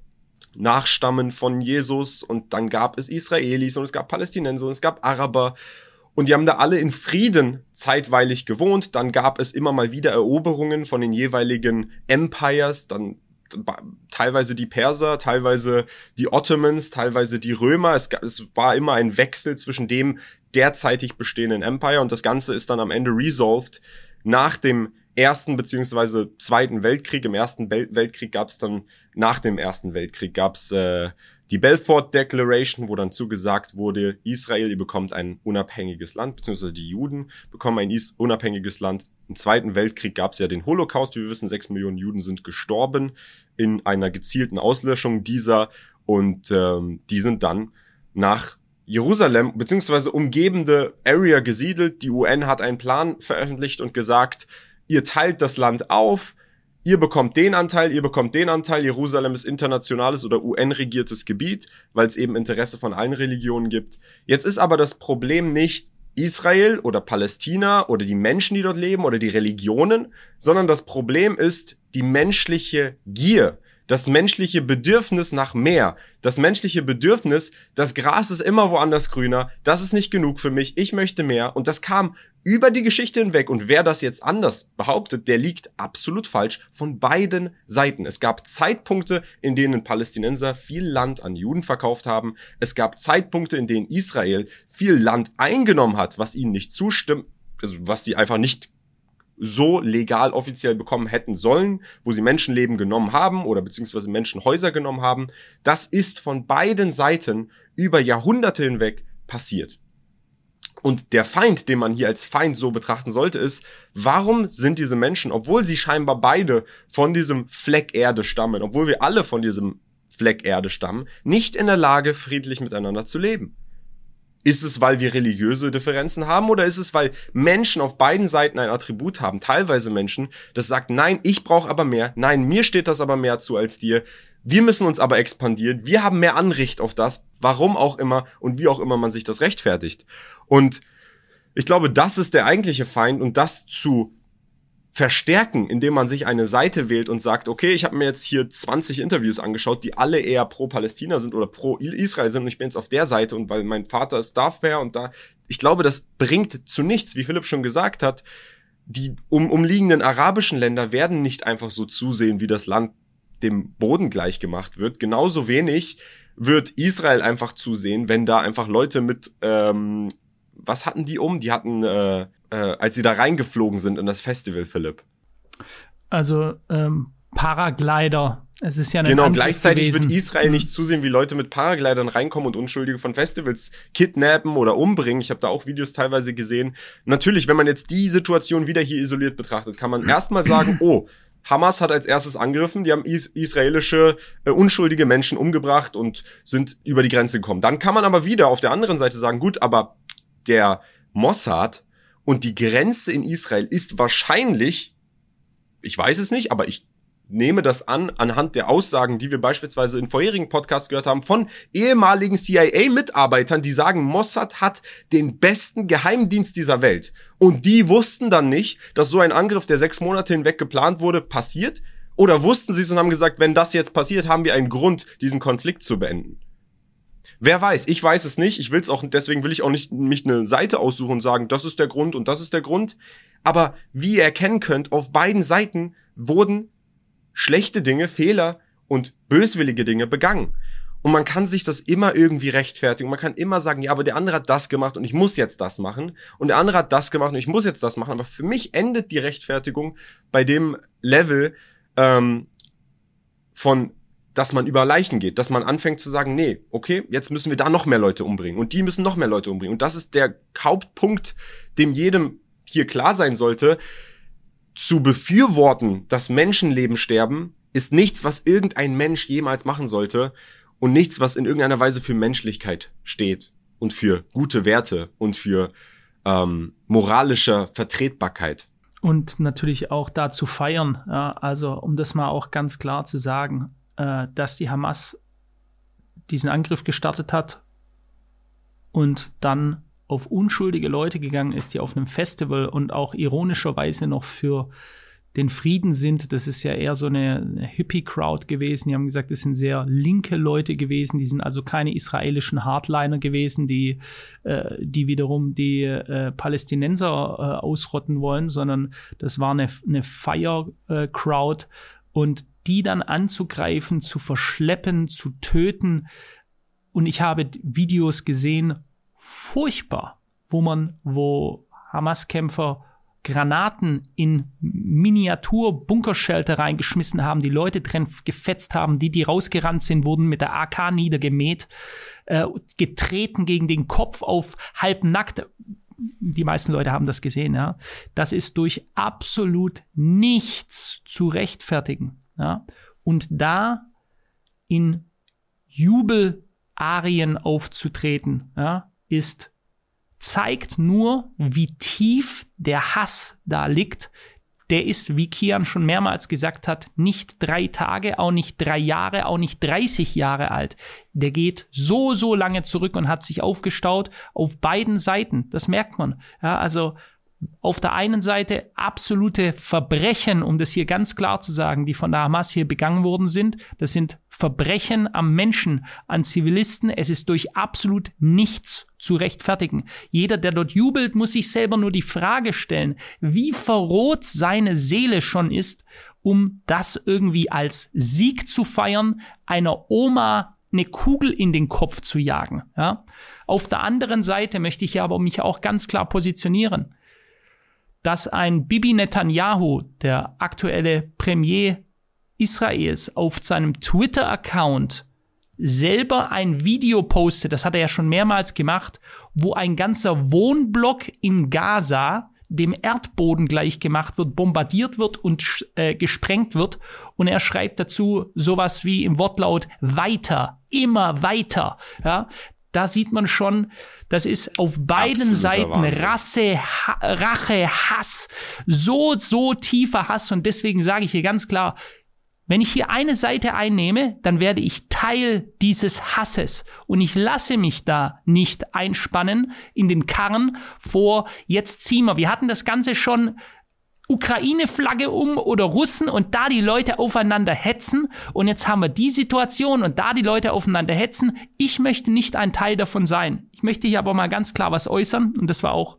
Nachstammen von Jesus und dann gab es Israelis und es gab Palästinenser und es gab Araber und die haben da alle in Frieden zeitweilig gewohnt. Dann gab es immer mal wieder Eroberungen von den jeweiligen Empires, dann teilweise die Perser, teilweise die Ottomans, teilweise die Römer. Es, gab, es war immer ein Wechsel zwischen dem derzeitig bestehenden Empire und das Ganze ist dann am Ende resolved nach dem Ersten beziehungsweise Zweiten Weltkrieg. Im Ersten Weltkrieg gab es dann, nach dem Ersten Weltkrieg gab es äh, die Belfort Declaration, wo dann zugesagt wurde, Israel, ihr bekommt ein unabhängiges Land, beziehungsweise die Juden bekommen ein unabhängiges Land. Im Zweiten Weltkrieg gab es ja den Holocaust, wie wir wissen, sechs Millionen Juden sind gestorben in einer gezielten Auslöschung dieser und ähm, die sind dann nach Jerusalem beziehungsweise umgebende Area gesiedelt. Die UN hat einen Plan veröffentlicht und gesagt, ihr teilt das Land auf, ihr bekommt den Anteil, ihr bekommt den Anteil. Jerusalem ist internationales oder UN-regiertes Gebiet, weil es eben Interesse von allen Religionen gibt. Jetzt ist aber das Problem nicht Israel oder Palästina oder die Menschen, die dort leben oder die Religionen, sondern das Problem ist die menschliche Gier das menschliche Bedürfnis nach mehr, das menschliche Bedürfnis, das Gras ist immer woanders grüner, das ist nicht genug für mich, ich möchte mehr und das kam über die Geschichte hinweg und wer das jetzt anders behauptet, der liegt absolut falsch von beiden Seiten. Es gab Zeitpunkte, in denen Palästinenser viel Land an Juden verkauft haben. Es gab Zeitpunkte, in denen Israel viel Land eingenommen hat, was ihnen nicht zustimmt, also was sie einfach nicht so legal offiziell bekommen hätten sollen, wo sie Menschenleben genommen haben oder beziehungsweise Menschenhäuser genommen haben. Das ist von beiden Seiten über Jahrhunderte hinweg passiert. Und der Feind, den man hier als Feind so betrachten sollte, ist, warum sind diese Menschen, obwohl sie scheinbar beide von diesem Fleck Erde stammen, obwohl wir alle von diesem Fleck Erde stammen, nicht in der Lage, friedlich miteinander zu leben? Ist es, weil wir religiöse Differenzen haben oder ist es, weil Menschen auf beiden Seiten ein Attribut haben, teilweise Menschen, das sagt, nein, ich brauche aber mehr, nein, mir steht das aber mehr zu als dir, wir müssen uns aber expandieren, wir haben mehr Anricht auf das, warum auch immer und wie auch immer man sich das rechtfertigt. Und ich glaube, das ist der eigentliche Feind und das zu verstärken, indem man sich eine Seite wählt und sagt, okay, ich habe mir jetzt hier 20 Interviews angeschaut, die alle eher pro Palästina sind oder pro Israel sind und ich bin jetzt auf der Seite und weil mein Vater ist wäre und da, ich glaube, das bringt zu nichts, wie Philipp schon gesagt hat. Die um, umliegenden arabischen Länder werden nicht einfach so zusehen, wie das Land dem Boden gleich gemacht wird. Genauso wenig wird Israel einfach zusehen, wenn da einfach Leute mit, ähm, was hatten die um? Die hatten äh, äh, als sie da reingeflogen sind in das Festival, Philipp? Also ähm, Paraglider. Es ist ja eine Genau, gleichzeitig gewesen. wird Israel nicht zusehen, wie Leute mit Paraglidern reinkommen und Unschuldige von Festivals kidnappen oder umbringen. Ich habe da auch Videos teilweise gesehen. Natürlich, wenn man jetzt die Situation wieder hier isoliert betrachtet, kann man erstmal sagen, oh, Hamas hat als erstes angegriffen, die haben is israelische äh, unschuldige Menschen umgebracht und sind über die Grenze gekommen. Dann kann man aber wieder auf der anderen Seite sagen, gut, aber der Mossad und die Grenze in Israel ist wahrscheinlich, ich weiß es nicht, aber ich nehme das an anhand der Aussagen, die wir beispielsweise in vorherigen Podcasts gehört haben von ehemaligen CIA-Mitarbeitern, die sagen, Mossad hat den besten Geheimdienst dieser Welt. Und die wussten dann nicht, dass so ein Angriff, der sechs Monate hinweg geplant wurde, passiert. Oder wussten sie es und haben gesagt, wenn das jetzt passiert, haben wir einen Grund, diesen Konflikt zu beenden. Wer weiß, ich weiß es nicht. Ich will es auch, deswegen will ich auch nicht mich eine Seite aussuchen und sagen, das ist der Grund und das ist der Grund. Aber wie ihr erkennen könnt, auf beiden Seiten wurden schlechte Dinge, Fehler und böswillige Dinge begangen. Und man kann sich das immer irgendwie rechtfertigen. Man kann immer sagen, ja, aber der andere hat das gemacht und ich muss jetzt das machen. Und der andere hat das gemacht und ich muss jetzt das machen. Aber für mich endet die Rechtfertigung bei dem Level, ähm, von dass man über Leichen geht, dass man anfängt zu sagen, nee, okay, jetzt müssen wir da noch mehr Leute umbringen und die müssen noch mehr Leute umbringen. Und das ist der Hauptpunkt, dem jedem hier klar sein sollte. Zu befürworten, dass Menschenleben sterben, ist nichts, was irgendein Mensch jemals machen sollte und nichts, was in irgendeiner Weise für Menschlichkeit steht und für gute Werte und für ähm, moralische Vertretbarkeit. Und natürlich auch da zu feiern, ja, also um das mal auch ganz klar zu sagen, äh, dass die Hamas diesen Angriff gestartet hat und dann auf unschuldige Leute gegangen ist, die auf einem Festival und auch ironischerweise noch für den Frieden sind. Das ist ja eher so eine, Hippie-Crowd gewesen. Die haben gesagt, das sind sehr linke Leute gewesen. Die sind also keine israelischen Hardliner gewesen, die, äh, die wiederum die äh, Palästinenser äh, ausrotten wollen, sondern das war eine, eine Fire-Crowd. Und die dann anzugreifen, zu verschleppen, zu töten. Und ich habe Videos gesehen, furchtbar, wo man, wo Hamas-Kämpfer Granaten in Miniatur-Bunkershelter reingeschmissen haben, die Leute drin gefetzt haben, die, die rausgerannt sind, wurden mit der AK niedergemäht, äh, getreten gegen den Kopf auf halbnackt. Die meisten Leute haben das gesehen, ja. Das ist durch absolut nichts zu rechtfertigen. Ja? Und da in Jubelarien aufzutreten, ja, ist zeigt nur, wie tief der Hass da liegt. Der ist, wie Kian schon mehrmals gesagt hat, nicht drei Tage, auch nicht drei Jahre, auch nicht 30 Jahre alt. Der geht so, so lange zurück und hat sich aufgestaut auf beiden Seiten. Das merkt man. Ja, also auf der einen Seite absolute Verbrechen, um das hier ganz klar zu sagen, die von der Hamas hier begangen worden sind. Das sind Verbrechen am Menschen, an Zivilisten. Es ist durch absolut nichts zu rechtfertigen. Jeder, der dort jubelt, muss sich selber nur die Frage stellen, wie verroht seine Seele schon ist, um das irgendwie als Sieg zu feiern, einer Oma eine Kugel in den Kopf zu jagen. Ja? Auf der anderen Seite möchte ich aber mich auch ganz klar positionieren dass ein Bibi Netanyahu, der aktuelle Premier Israels, auf seinem Twitter-Account selber ein Video postet, das hat er ja schon mehrmals gemacht, wo ein ganzer Wohnblock in Gaza dem Erdboden gleich gemacht wird, bombardiert wird und äh, gesprengt wird. Und er schreibt dazu sowas wie im Wortlaut weiter, immer weiter. Ja, da sieht man schon, das ist auf beiden Absoluter Seiten Wahnsinn. Rasse, ha Rache, Hass, so, so tiefer Hass. Und deswegen sage ich hier ganz klar, wenn ich hier eine Seite einnehme, dann werde ich Teil dieses Hasses und ich lasse mich da nicht einspannen in den Karren vor, jetzt ziehen wir. Wir hatten das Ganze schon Ukraine-Flagge um oder Russen und da die Leute aufeinander hetzen. Und jetzt haben wir die Situation und da die Leute aufeinander hetzen. Ich möchte nicht ein Teil davon sein. Ich möchte hier aber mal ganz klar was äußern. Und das war auch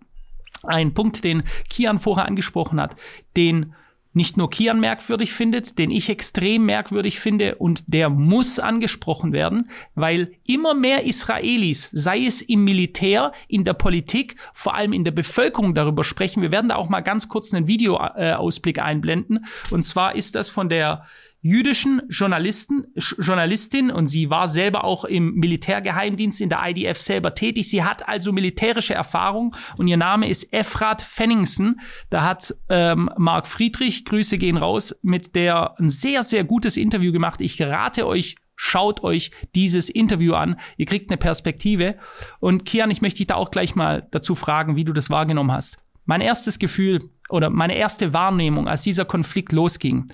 ein Punkt, den Kian vorher angesprochen hat, den nicht nur Kian merkwürdig findet, den ich extrem merkwürdig finde und der muss angesprochen werden, weil immer mehr Israelis, sei es im Militär, in der Politik, vor allem in der Bevölkerung darüber sprechen. Wir werden da auch mal ganz kurz einen Videoausblick einblenden. Und zwar ist das von der jüdischen Journalisten, Journalistin und sie war selber auch im Militärgeheimdienst in der IDF selber tätig. Sie hat also militärische Erfahrung und ihr Name ist Efrat Fenningsen. Da hat ähm, Mark Friedrich, Grüße gehen raus, mit der ein sehr, sehr gutes Interview gemacht. Ich rate euch, Schaut euch dieses Interview an. Ihr kriegt eine Perspektive. Und Kian, ich möchte dich da auch gleich mal dazu fragen, wie du das wahrgenommen hast. Mein erstes Gefühl oder meine erste Wahrnehmung, als dieser Konflikt losging,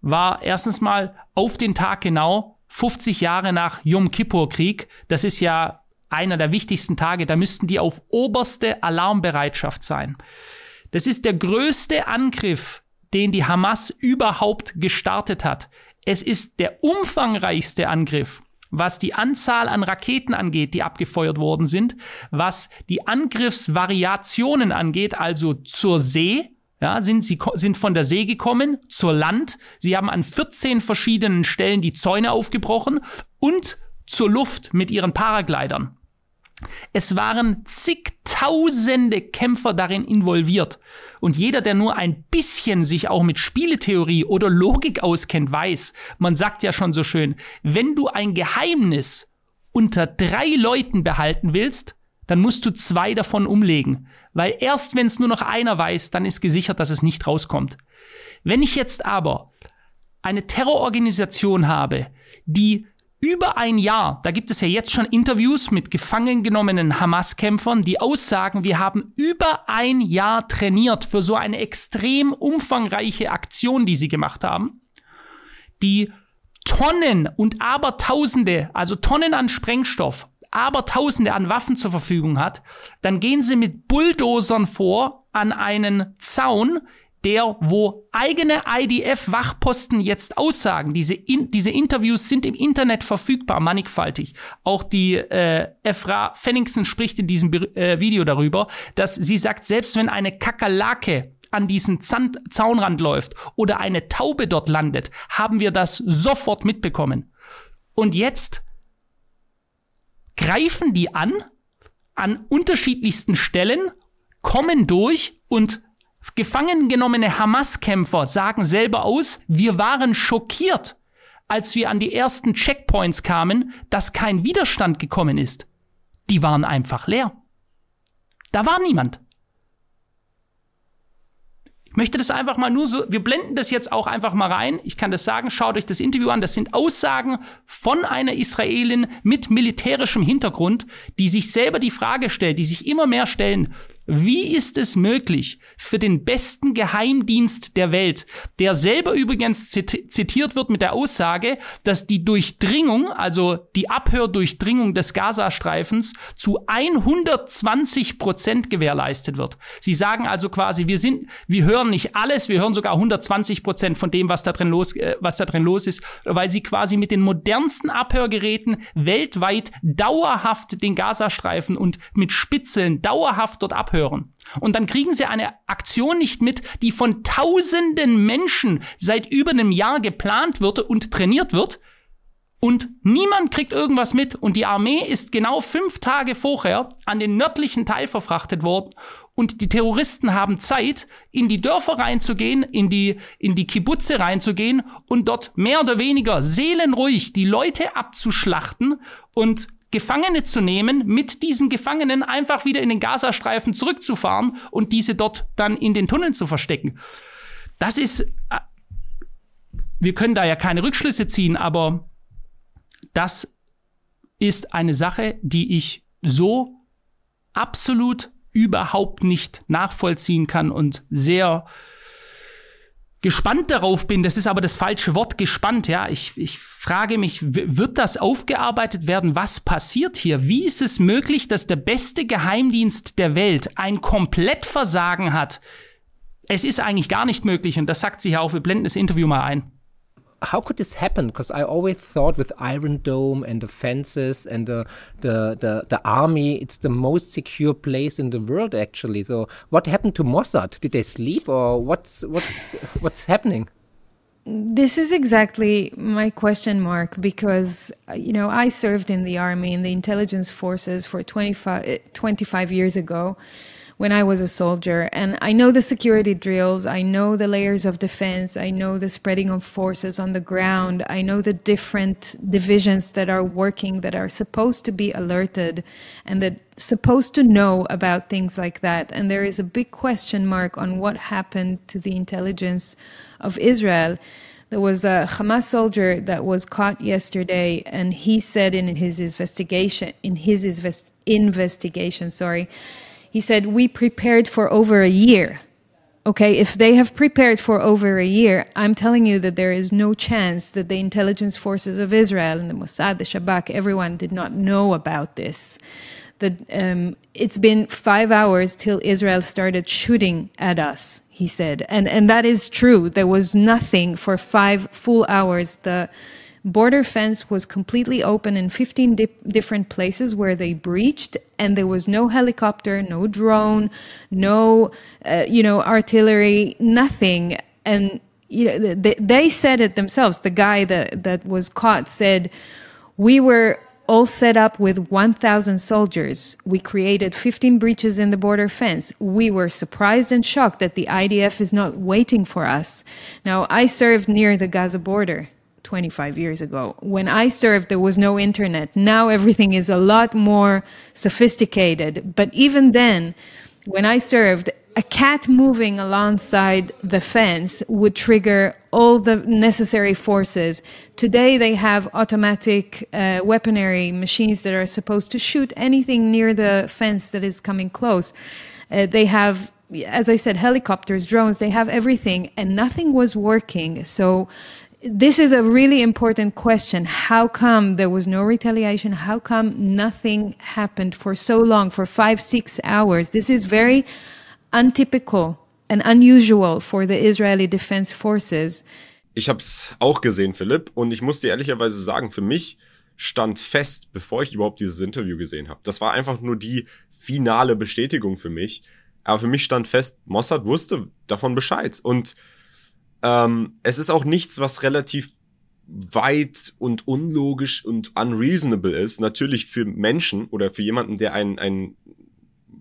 war erstens mal auf den Tag genau 50 Jahre nach Yom Kippur Krieg. Das ist ja einer der wichtigsten Tage. Da müssten die auf oberste Alarmbereitschaft sein. Das ist der größte Angriff, den die Hamas überhaupt gestartet hat. Es ist der umfangreichste Angriff, was die Anzahl an Raketen angeht, die abgefeuert worden sind, was die Angriffsvariationen angeht, also zur See, ja, sind sie sind von der See gekommen zur Land. Sie haben an 14 verschiedenen Stellen die Zäune aufgebrochen und zur Luft mit ihren Paraglidern. Es waren zigtausende Kämpfer darin involviert. Und jeder, der nur ein bisschen sich auch mit Spieletheorie oder Logik auskennt, weiß, man sagt ja schon so schön, wenn du ein Geheimnis unter drei Leuten behalten willst, dann musst du zwei davon umlegen. Weil erst wenn es nur noch einer weiß, dann ist gesichert, dass es nicht rauskommt. Wenn ich jetzt aber eine Terrororganisation habe, die über ein Jahr, da gibt es ja jetzt schon Interviews mit gefangen genommenen Hamas-Kämpfern, die aussagen, wir haben über ein Jahr trainiert für so eine extrem umfangreiche Aktion, die sie gemacht haben, die Tonnen und Abertausende, also Tonnen an Sprengstoff, Abertausende an Waffen zur Verfügung hat, dann gehen sie mit Bulldozern vor an einen Zaun, der, wo eigene IDF-Wachposten jetzt aussagen, diese, in, diese Interviews sind im Internet verfügbar, mannigfaltig. Auch die äh, Efra Fenningsen spricht in diesem äh, Video darüber, dass sie sagt, selbst wenn eine Kakerlake an diesen Zahn Zaunrand läuft oder eine Taube dort landet, haben wir das sofort mitbekommen. Und jetzt greifen die an, an unterschiedlichsten Stellen, kommen durch und Gefangen genommene Hamas-Kämpfer sagen selber aus, wir waren schockiert, als wir an die ersten Checkpoints kamen, dass kein Widerstand gekommen ist. Die waren einfach leer. Da war niemand. Möchte das einfach mal nur so, wir blenden das jetzt auch einfach mal rein. Ich kann das sagen, schaut euch das Interview an. Das sind Aussagen von einer Israelin mit militärischem Hintergrund, die sich selber die Frage stellt, die sich immer mehr stellen, wie ist es möglich für den besten Geheimdienst der Welt, der selber übrigens zitiert wird mit der Aussage, dass die Durchdringung, also die Abhördurchdringung des Gazastreifens zu 120 Prozent gewährleistet wird. Sie sagen also quasi, wir sind, wir hören nicht alles, wir hören sogar 120 Prozent von dem, was da drin los, äh, was da drin los ist, weil sie quasi mit den modernsten Abhörgeräten weltweit dauerhaft den Gazastreifen und mit Spitzeln dauerhaft dort abhören hören. Und dann kriegen sie eine Aktion nicht mit, die von tausenden Menschen seit über einem Jahr geplant wird und trainiert wird. Und niemand kriegt irgendwas mit. Und die Armee ist genau fünf Tage vorher an den nördlichen Teil verfrachtet worden. Und die Terroristen haben Zeit, in die Dörfer reinzugehen, in die, in die Kibbutze reinzugehen und dort mehr oder weniger seelenruhig die Leute abzuschlachten und Gefangene zu nehmen, mit diesen Gefangenen einfach wieder in den Gazastreifen zurückzufahren und diese dort dann in den Tunneln zu verstecken. Das ist, äh, wir können da ja keine Rückschlüsse ziehen, aber das ist eine Sache, die ich so absolut überhaupt nicht nachvollziehen kann und sehr gespannt darauf bin, das ist aber das falsche Wort, gespannt, ja. Ich, ich frage mich, wird das aufgearbeitet werden? Was passiert hier? Wie ist es möglich, dass der beste Geheimdienst der Welt ein Komplettversagen hat? Es ist eigentlich gar nicht möglich und das sagt sie hier auch. Wir blenden das Interview mal ein. How could this happen? Because I always thought with Iron Dome and the fences and the, the, the, the, army, it's the most secure place in the world, actually. So, what happened to Mossad? Did they sleep, or what's what's what's happening? This is exactly my question mark because, you know, I served in the army, in the intelligence forces for 25, 25 years ago when I was a soldier. And I know the security drills, I know the layers of defense, I know the spreading of forces on the ground, I know the different divisions that are working that are supposed to be alerted and that supposed to know about things like that. And there is a big question mark on what happened to the intelligence of Israel. There was a Hamas soldier that was caught yesterday, and he said in his investigation, in his invest, investigation, sorry, he said, We prepared for over a year. Okay, if they have prepared for over a year, I'm telling you that there is no chance that the intelligence forces of Israel and the Mossad, the Shabak, everyone did not know about this. That um, it's been five hours till Israel started shooting at us, he said, and and that is true. There was nothing for five full hours. The border fence was completely open in 15 di- different places where they breached and there was no helicopter no drone no uh, you know artillery nothing and you know they, they said it themselves the guy that that was caught said we were all set up with 1,000 soldiers. We created 15 breaches in the border fence. We were surprised and shocked that the IDF is not waiting for us. Now, I served near the Gaza border 25 years ago. When I served, there was no internet. Now everything is a lot more sophisticated. But even then, when I served, a cat moving alongside the fence would trigger all the necessary forces. Today, they have automatic uh, weaponry machines that are supposed to shoot anything near the fence that is coming close. Uh, they have, as I said, helicopters, drones, they have everything, and nothing was working. So, this is a really important question. How come there was no retaliation? How come nothing happened for so long, for five, six hours? This is very untypical and unusual for the Israeli Defense Forces. Ich habe es auch gesehen, Philipp, und ich muss dir ehrlicherweise sagen, für mich stand fest, bevor ich überhaupt dieses Interview gesehen habe. Das war einfach nur die finale Bestätigung für mich. Aber für mich stand fest, Mossad wusste davon Bescheid. Und ähm, es ist auch nichts, was relativ weit und unlogisch und unreasonable ist. Natürlich für Menschen oder für jemanden, der ein, ein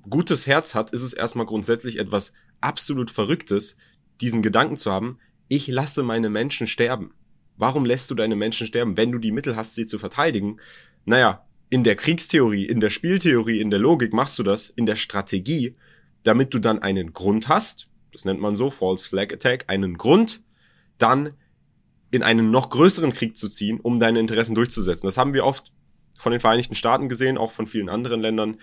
gutes Herz hat, ist es erstmal grundsätzlich etwas absolut Verrücktes, diesen Gedanken zu haben, ich lasse meine Menschen sterben. Warum lässt du deine Menschen sterben, wenn du die Mittel hast, sie zu verteidigen? Naja, in der Kriegstheorie, in der Spieltheorie, in der Logik machst du das, in der Strategie, damit du dann einen Grund hast, das nennt man so, False Flag Attack, einen Grund, dann in einen noch größeren Krieg zu ziehen, um deine Interessen durchzusetzen. Das haben wir oft von den Vereinigten Staaten gesehen, auch von vielen anderen Ländern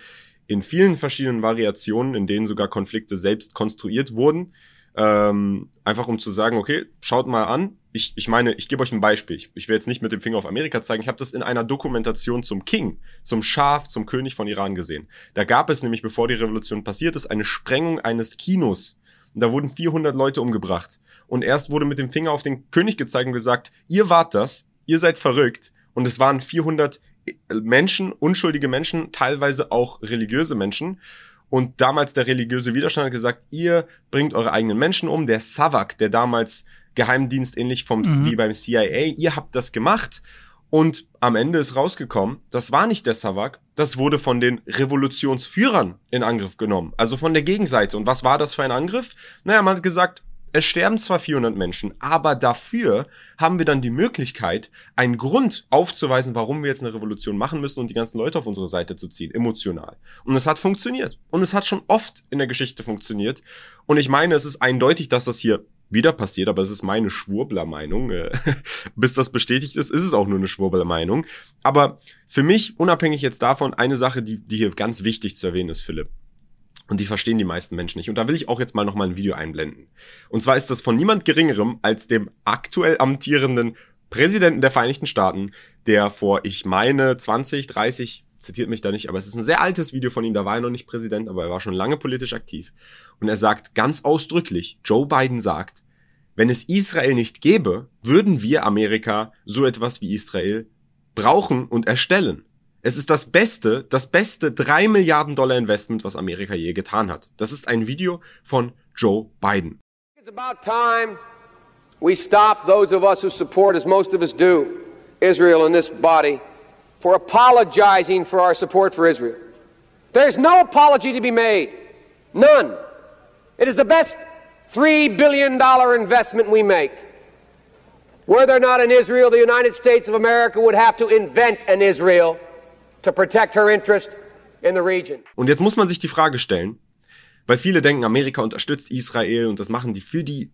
in vielen verschiedenen Variationen, in denen sogar Konflikte selbst konstruiert wurden. Ähm, einfach um zu sagen, okay, schaut mal an. Ich, ich meine, ich gebe euch ein Beispiel. Ich, ich will jetzt nicht mit dem Finger auf Amerika zeigen. Ich habe das in einer Dokumentation zum King, zum Schaf, zum König von Iran gesehen. Da gab es nämlich, bevor die Revolution passiert ist, eine Sprengung eines Kinos. Und da wurden 400 Leute umgebracht. Und erst wurde mit dem Finger auf den König gezeigt und gesagt, ihr wart das, ihr seid verrückt. Und es waren 400 Menschen, unschuldige Menschen, teilweise auch religiöse Menschen. Und damals der religiöse Widerstand hat gesagt, ihr bringt eure eigenen Menschen um. Der Savak, der damals Geheimdienst ähnlich vom, mhm. wie beim CIA, ihr habt das gemacht. Und am Ende ist rausgekommen, das war nicht der Savak, das wurde von den Revolutionsführern in Angriff genommen. Also von der Gegenseite. Und was war das für ein Angriff? Naja, man hat gesagt, es sterben zwar 400 Menschen, aber dafür haben wir dann die Möglichkeit, einen Grund aufzuweisen, warum wir jetzt eine Revolution machen müssen und die ganzen Leute auf unsere Seite zu ziehen, emotional. Und es hat funktioniert. Und es hat schon oft in der Geschichte funktioniert. Und ich meine, es ist eindeutig, dass das hier wieder passiert, aber es ist meine Schwurbler-Meinung. Äh, bis das bestätigt ist, ist es auch nur eine Schwurbler-Meinung. Aber für mich, unabhängig jetzt davon, eine Sache, die, die hier ganz wichtig zu erwähnen ist, Philipp. Und die verstehen die meisten Menschen nicht. Und da will ich auch jetzt mal nochmal ein Video einblenden. Und zwar ist das von niemand Geringerem als dem aktuell amtierenden Präsidenten der Vereinigten Staaten, der vor, ich meine, 20, 30, zitiert mich da nicht, aber es ist ein sehr altes Video von ihm, da war er noch nicht Präsident, aber er war schon lange politisch aktiv. Und er sagt ganz ausdrücklich, Joe Biden sagt, wenn es Israel nicht gäbe, würden wir Amerika so etwas wie Israel brauchen und erstellen. Es ist das beste, das beste 3 Milliarden Dollar Investment, was Amerika je getan hat. Das ist ein Video von Joe Biden. It's about time we stop those of us who support, as most of us do, Israel in this body, for apologizing for our support for Israel. There's no apology to be made. None. It is the best $3 billion investment we make. Were there not an Israel, the United States of America would have to invent an Israel to protect her interest in the region. Und jetzt muss man sich die Frage stellen, weil viele denken, Amerika unterstützt Israel und das machen die für die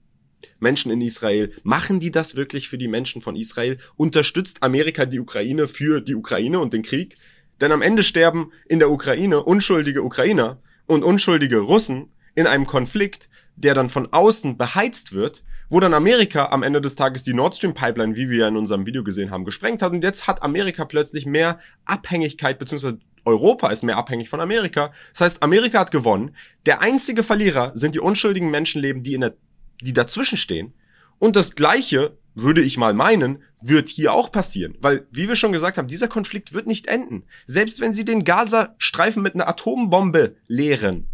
Menschen in Israel. Machen die das wirklich für die Menschen von Israel? Unterstützt Amerika die Ukraine für die Ukraine und den Krieg? Denn am Ende sterben in der Ukraine unschuldige Ukrainer und unschuldige Russen in einem Konflikt, der dann von außen beheizt wird, wo dann Amerika am Ende des Tages die Nord Stream Pipeline, wie wir in unserem Video gesehen haben, gesprengt hat. Und jetzt hat Amerika plötzlich mehr Abhängigkeit, beziehungsweise Europa ist mehr abhängig von Amerika. Das heißt, Amerika hat gewonnen. Der einzige Verlierer sind die unschuldigen Menschenleben, die in der, die dazwischen stehen. Und das Gleiche, würde ich mal meinen, wird hier auch passieren. Weil, wie wir schon gesagt haben, dieser Konflikt wird nicht enden. Selbst wenn sie den Gaza-Streifen mit einer Atombombe leeren,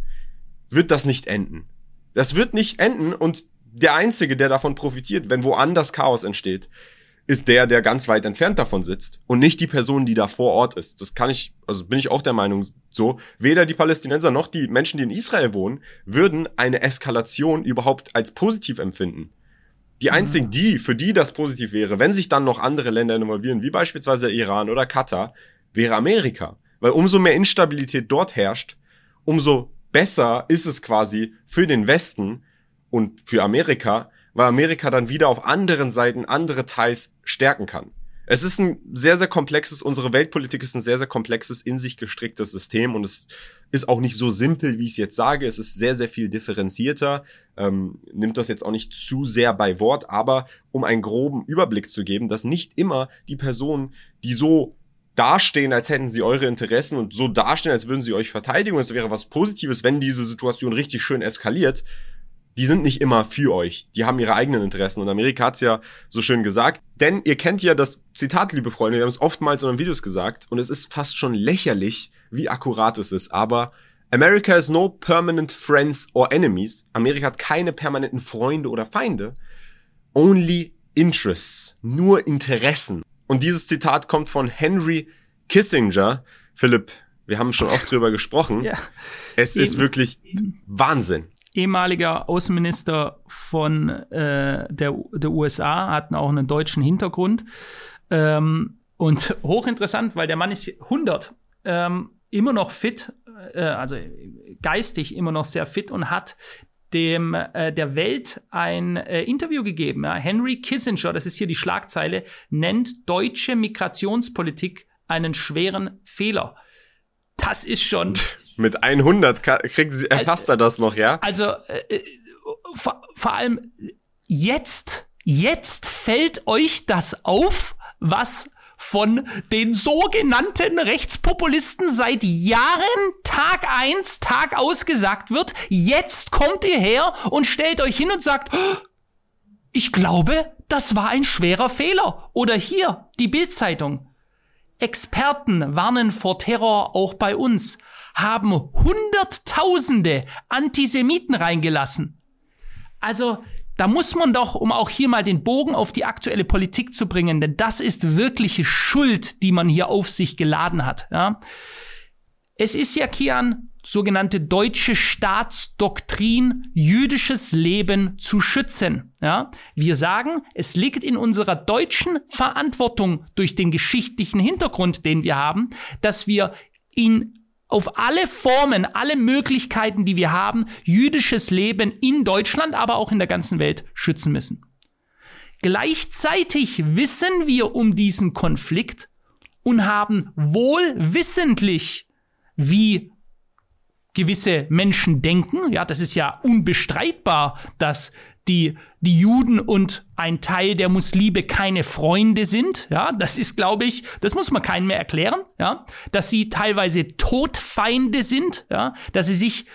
wird das nicht enden. Das wird nicht enden und der Einzige, der davon profitiert, wenn woanders Chaos entsteht, ist der, der ganz weit entfernt davon sitzt und nicht die Person, die da vor Ort ist. Das kann ich, also bin ich auch der Meinung so. Weder die Palästinenser noch die Menschen, die in Israel wohnen, würden eine Eskalation überhaupt als positiv empfinden. Die einzigen, die, für die das positiv wäre, wenn sich dann noch andere Länder involvieren, wie beispielsweise Iran oder Katar, wäre Amerika. Weil umso mehr Instabilität dort herrscht, umso besser ist es quasi für den Westen und für Amerika, weil Amerika dann wieder auf anderen Seiten andere Teils stärken kann. Es ist ein sehr, sehr komplexes, unsere Weltpolitik ist ein sehr, sehr komplexes, in sich gestricktes System und es ist auch nicht so simpel, wie ich es jetzt sage. Es ist sehr, sehr viel differenzierter, ähm, nimmt das jetzt auch nicht zu sehr bei Wort, aber um einen groben Überblick zu geben, dass nicht immer die Personen, die so dastehen, als hätten sie eure Interessen und so dastehen, als würden sie euch verteidigen und es wäre was Positives, wenn diese Situation richtig schön eskaliert, die sind nicht immer für euch. Die haben ihre eigenen Interessen. Und Amerika hat's ja so schön gesagt. Denn ihr kennt ja das Zitat, liebe Freunde, wir haben es oftmals in den Videos gesagt. Und es ist fast schon lächerlich, wie akkurat es ist. Aber America has no permanent friends or enemies. Amerika hat keine permanenten Freunde oder Feinde. Only interests. Nur Interessen. Und dieses Zitat kommt von Henry Kissinger. Philipp, wir haben schon oft drüber gesprochen. Ja. Es Eben. ist wirklich Wahnsinn ehemaliger Außenminister von äh, der, der USA, hatten auch einen deutschen Hintergrund. Ähm, und hochinteressant, weil der Mann ist 100, ähm, immer noch fit, äh, also geistig immer noch sehr fit und hat dem äh, der Welt ein äh, Interview gegeben. Ja. Henry Kissinger, das ist hier die Schlagzeile, nennt deutsche Migrationspolitik einen schweren Fehler. Das ist schon Mit 100 kriegt sie, erfasst er das noch, ja? Also, äh, äh, vor, vor allem jetzt, jetzt fällt euch das auf, was von den sogenannten Rechtspopulisten seit Jahren Tag eins, Tag aus gesagt wird. Jetzt kommt ihr her und stellt euch hin und sagt, oh, ich glaube, das war ein schwerer Fehler. Oder hier, die Bildzeitung. Experten warnen vor Terror auch bei uns haben Hunderttausende Antisemiten reingelassen. Also, da muss man doch, um auch hier mal den Bogen auf die aktuelle Politik zu bringen, denn das ist wirkliche Schuld, die man hier auf sich geladen hat. Ja? Es ist ja, Kian, sogenannte deutsche Staatsdoktrin, jüdisches Leben zu schützen. Ja? Wir sagen, es liegt in unserer deutschen Verantwortung durch den geschichtlichen Hintergrund, den wir haben, dass wir in auf alle Formen, alle Möglichkeiten, die wir haben, jüdisches Leben in Deutschland, aber auch in der ganzen Welt schützen müssen. Gleichzeitig wissen wir um diesen Konflikt und haben wohl wissentlich, wie gewisse Menschen denken. Ja, das ist ja unbestreitbar, dass die, die Juden und ein Teil der Muslime keine Freunde sind. Ja, das ist, glaube ich, das muss man keinem mehr erklären. Ja, dass sie teilweise Todfeinde sind. Ja, dass sie sich,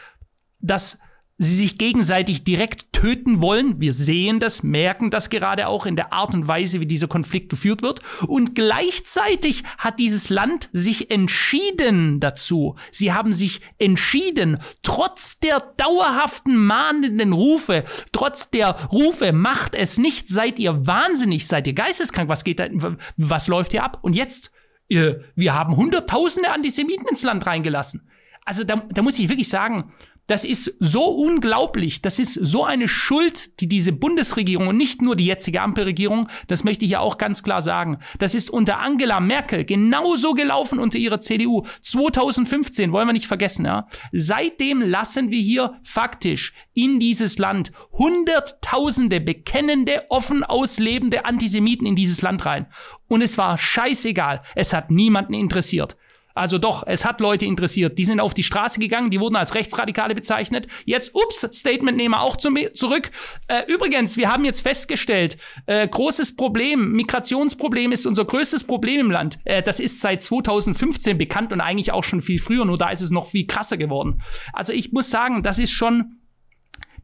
dass sie sich gegenseitig direkt töten wollen. Wir sehen das, merken das gerade auch in der Art und Weise, wie dieser Konflikt geführt wird. Und gleichzeitig hat dieses Land sich entschieden dazu. Sie haben sich entschieden, trotz der dauerhaften mahnenden Rufe, trotz der Rufe, macht es nicht, seid ihr wahnsinnig, seid ihr geisteskrank, was geht da, was läuft hier ab? Und jetzt, wir haben Hunderttausende Antisemiten ins Land reingelassen. Also da, da muss ich wirklich sagen, das ist so unglaublich, das ist so eine Schuld, die diese Bundesregierung und nicht nur die jetzige Ampelregierung, das möchte ich ja auch ganz klar sagen, das ist unter Angela Merkel genauso gelaufen unter ihrer CDU 2015, wollen wir nicht vergessen, ja. Seitdem lassen wir hier faktisch in dieses Land hunderttausende bekennende, offen auslebende Antisemiten in dieses Land rein. Und es war scheißegal, es hat niemanden interessiert. Also doch, es hat Leute interessiert. Die sind auf die Straße gegangen, die wurden als Rechtsradikale bezeichnet. Jetzt, ups, Statement auch zum, zurück. Äh, übrigens, wir haben jetzt festgestellt, äh, großes Problem, Migrationsproblem ist unser größtes Problem im Land. Äh, das ist seit 2015 bekannt und eigentlich auch schon viel früher, nur da ist es noch viel krasser geworden. Also ich muss sagen, das ist schon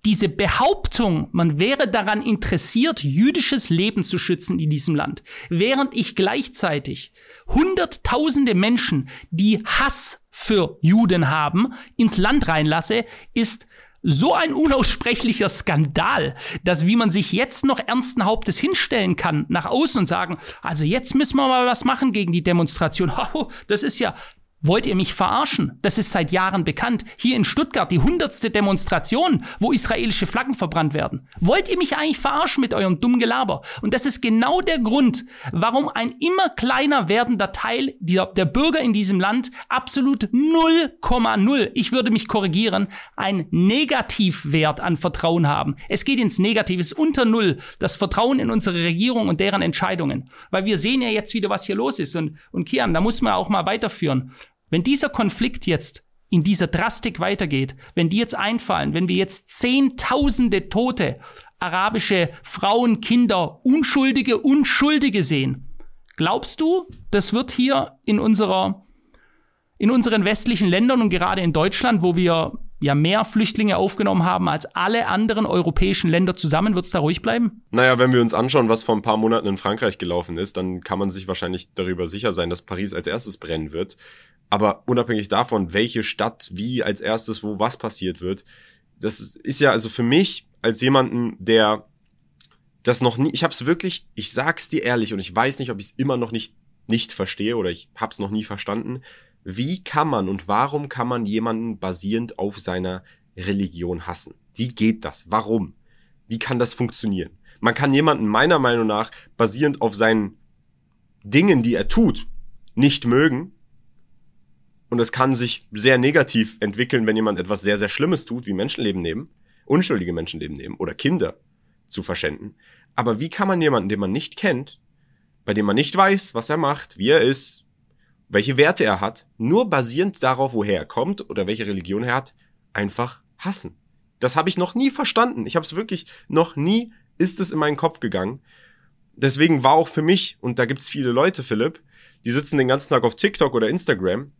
diese Behauptung, man wäre daran interessiert, jüdisches Leben zu schützen in diesem Land, während ich gleichzeitig hunderttausende Menschen, die Hass für Juden haben, ins Land reinlasse, ist so ein unaussprechlicher Skandal, dass wie man sich jetzt noch ernsten Hauptes hinstellen kann nach außen und sagen, also jetzt müssen wir mal was machen gegen die Demonstration. Das ist ja Wollt ihr mich verarschen? Das ist seit Jahren bekannt. Hier in Stuttgart die hundertste Demonstration, wo israelische Flaggen verbrannt werden. Wollt ihr mich eigentlich verarschen mit eurem dummen Gelaber? Und das ist genau der Grund, warum ein immer kleiner werdender Teil der, Bürger in diesem Land absolut 0,0, ich würde mich korrigieren, ein Negativwert an Vertrauen haben. Es geht ins Negative, es ist unter Null, das Vertrauen in unsere Regierung und deren Entscheidungen. Weil wir sehen ja jetzt wieder, was hier los ist. Und, und Kian, da muss man auch mal weiterführen. Wenn dieser Konflikt jetzt in dieser Drastik weitergeht, wenn die jetzt einfallen, wenn wir jetzt Zehntausende tote arabische Frauen, Kinder, Unschuldige, Unschuldige sehen, glaubst du, das wird hier in unserer, in unseren westlichen Ländern und gerade in Deutschland, wo wir ja mehr Flüchtlinge aufgenommen haben als alle anderen europäischen Länder zusammen, wird es da ruhig bleiben? Naja, wenn wir uns anschauen, was vor ein paar Monaten in Frankreich gelaufen ist, dann kann man sich wahrscheinlich darüber sicher sein, dass Paris als erstes brennen wird. Aber unabhängig davon, welche Stadt wie als erstes, wo was passiert wird, das ist ja also für mich als jemanden, der das noch nie, ich habe es wirklich, ich sag's dir ehrlich und ich weiß nicht, ob ich es immer noch nicht nicht verstehe oder ich hab's noch nie verstanden. Wie kann man und warum kann man jemanden basierend auf seiner Religion hassen? Wie geht das? Warum? Wie kann das funktionieren? Man kann jemanden meiner Meinung nach basierend auf seinen Dingen, die er tut, nicht mögen, und es kann sich sehr negativ entwickeln, wenn jemand etwas sehr, sehr Schlimmes tut, wie Menschenleben nehmen, unschuldige Menschenleben nehmen oder Kinder zu verschenden. Aber wie kann man jemanden, den man nicht kennt, bei dem man nicht weiß, was er macht, wie er ist, welche Werte er hat, nur basierend darauf, woher er kommt oder welche Religion er hat, einfach hassen? Das habe ich noch nie verstanden. Ich habe es wirklich noch nie, ist es in meinen Kopf gegangen. Deswegen war auch für mich, und da gibt's viele Leute, Philipp, die sitzen den ganzen Tag auf TikTok oder Instagram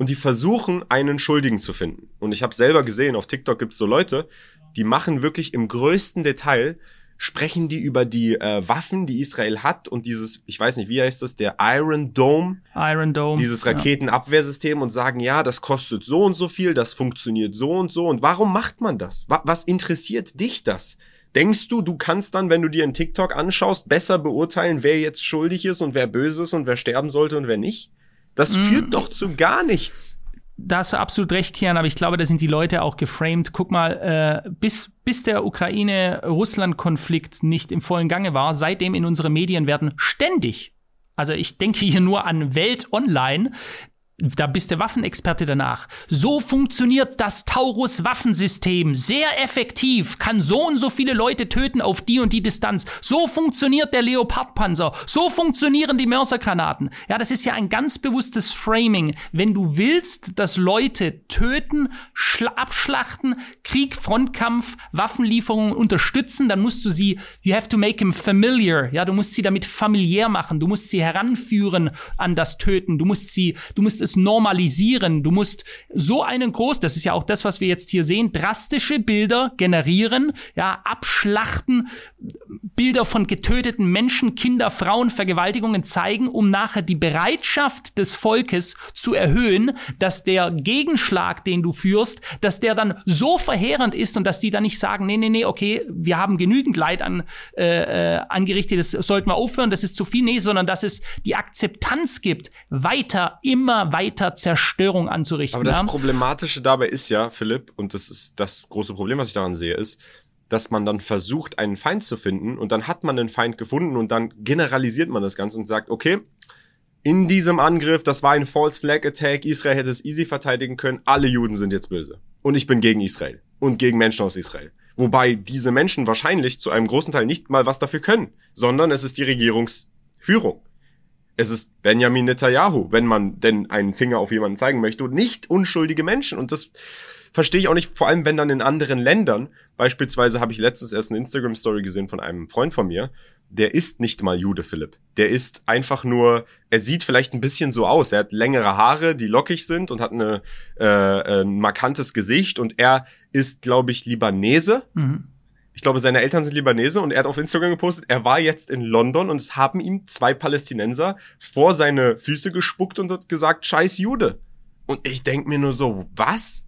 und die versuchen, einen Schuldigen zu finden. Und ich habe selber gesehen, auf TikTok gibt's so Leute, die machen wirklich im größten Detail, sprechen die über die äh, Waffen, die Israel hat und dieses, ich weiß nicht, wie heißt das, der Iron Dome. Iron Dome. Dieses Raketenabwehrsystem und sagen, ja, das kostet so und so viel, das funktioniert so und so. Und warum macht man das? Was interessiert dich das? Denkst du, du kannst dann, wenn du dir einen TikTok anschaust, besser beurteilen, wer jetzt schuldig ist und wer böse ist und wer sterben sollte und wer nicht? Das mm. führt doch zu gar nichts. Da hast du absolut recht, Kian, aber ich glaube, da sind die Leute auch geframed. Guck mal, äh, bis, bis der Ukraine-Russland-Konflikt nicht im vollen Gange war, seitdem in unsere Medien werden ständig also ich denke hier nur an Welt Online, da bist der Waffenexperte danach. So funktioniert das Taurus-Waffensystem. Sehr effektiv. Kann so und so viele Leute töten auf die und die Distanz. So funktioniert der Leopardpanzer. So funktionieren die Mörsergranaten. Ja, das ist ja ein ganz bewusstes Framing. Wenn du willst, dass Leute töten, abschlachten, Krieg, Frontkampf, Waffenlieferungen unterstützen, dann musst du sie, you have to make them familiar. Ja, du musst sie damit familiär machen. Du musst sie heranführen an das Töten. Du musst sie, du musst es es normalisieren. Du musst so einen groß, das ist ja auch das, was wir jetzt hier sehen, drastische Bilder generieren, ja, abschlachten, Bilder von getöteten Menschen, Kinder, Frauen, Vergewaltigungen zeigen, um nachher die Bereitschaft des Volkes zu erhöhen, dass der Gegenschlag, den du führst, dass der dann so verheerend ist und dass die dann nicht sagen, nee, nee, nee, okay, wir haben genügend Leid an, äh, äh angerichtet, das sollten wir aufhören, das ist zu viel, nee, sondern dass es die Akzeptanz gibt, weiter, immer weiter weiter Zerstörung anzurichten. Aber das ja? Problematische dabei ist ja, Philipp, und das ist das große Problem, was ich daran sehe, ist, dass man dann versucht, einen Feind zu finden und dann hat man einen Feind gefunden und dann generalisiert man das Ganze und sagt, okay, in diesem Angriff, das war ein False Flag Attack, Israel hätte es easy verteidigen können, alle Juden sind jetzt böse. Und ich bin gegen Israel und gegen Menschen aus Israel. Wobei diese Menschen wahrscheinlich zu einem großen Teil nicht mal was dafür können, sondern es ist die Regierungsführung es ist Benjamin Netanyahu, wenn man denn einen Finger auf jemanden zeigen möchte und nicht unschuldige Menschen. Und das verstehe ich auch nicht, vor allem wenn dann in anderen Ländern, beispielsweise habe ich letztens erst eine Instagram-Story gesehen von einem Freund von mir, der ist nicht mal Jude, Philipp. Der ist einfach nur, er sieht vielleicht ein bisschen so aus. Er hat längere Haare, die lockig sind und hat eine, äh, ein markantes Gesicht und er ist, glaube ich, Libanese. Mhm ich glaube, seine Eltern sind Libanese und er hat auf Instagram gepostet, er war jetzt in London und es haben ihm zwei Palästinenser vor seine Füße gespuckt und hat gesagt, scheiß Jude. Und ich denk mir nur so, was?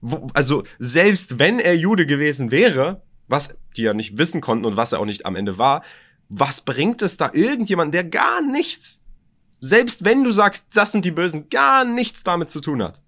Wo, also selbst wenn er Jude gewesen wäre, was die ja nicht wissen konnten und was er auch nicht am Ende war, was bringt es da irgendjemand, der gar nichts, selbst wenn du sagst, das sind die Bösen, gar nichts damit zu tun hat?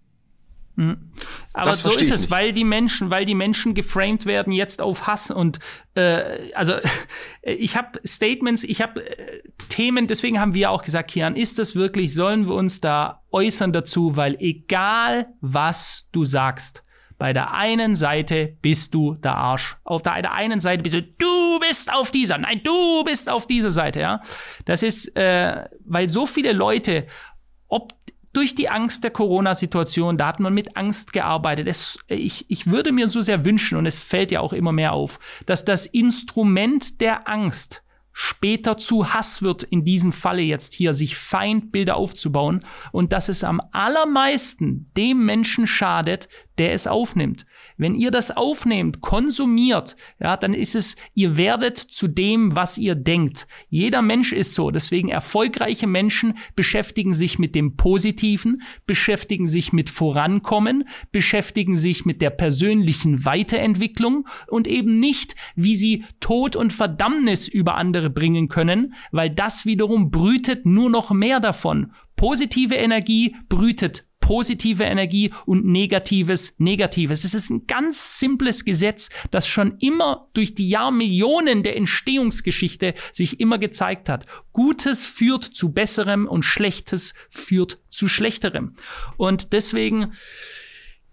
Mhm. Aber das so ist es, nicht. weil die Menschen, weil die Menschen geframed werden jetzt auf Hass und äh, also ich habe Statements, ich habe äh, Themen, deswegen haben wir auch gesagt, Kian, ist das wirklich, sollen wir uns da äußern dazu, weil egal was du sagst, bei der einen Seite bist du der Arsch. Auf der, der einen Seite bist du, du bist auf dieser, nein, du bist auf dieser Seite, ja. Das ist, äh, weil so viele Leute, ob durch die Angst der Corona-Situation, da hat man mit Angst gearbeitet. Es, ich, ich würde mir so sehr wünschen, und es fällt ja auch immer mehr auf, dass das Instrument der Angst später zu Hass wird, in diesem Falle jetzt hier, sich Feindbilder aufzubauen und dass es am allermeisten dem Menschen schadet, der es aufnimmt. Wenn ihr das aufnehmt, konsumiert, ja, dann ist es, ihr werdet zu dem, was ihr denkt. Jeder Mensch ist so. Deswegen erfolgreiche Menschen beschäftigen sich mit dem Positiven, beschäftigen sich mit Vorankommen, beschäftigen sich mit der persönlichen Weiterentwicklung und eben nicht, wie sie Tod und Verdammnis über andere bringen können, weil das wiederum brütet nur noch mehr davon. Positive Energie brütet positive Energie und negatives Negatives. Das ist ein ganz simples Gesetz, das schon immer durch die Jahrmillionen der Entstehungsgeschichte sich immer gezeigt hat. Gutes führt zu besserem und Schlechtes führt zu schlechterem. Und deswegen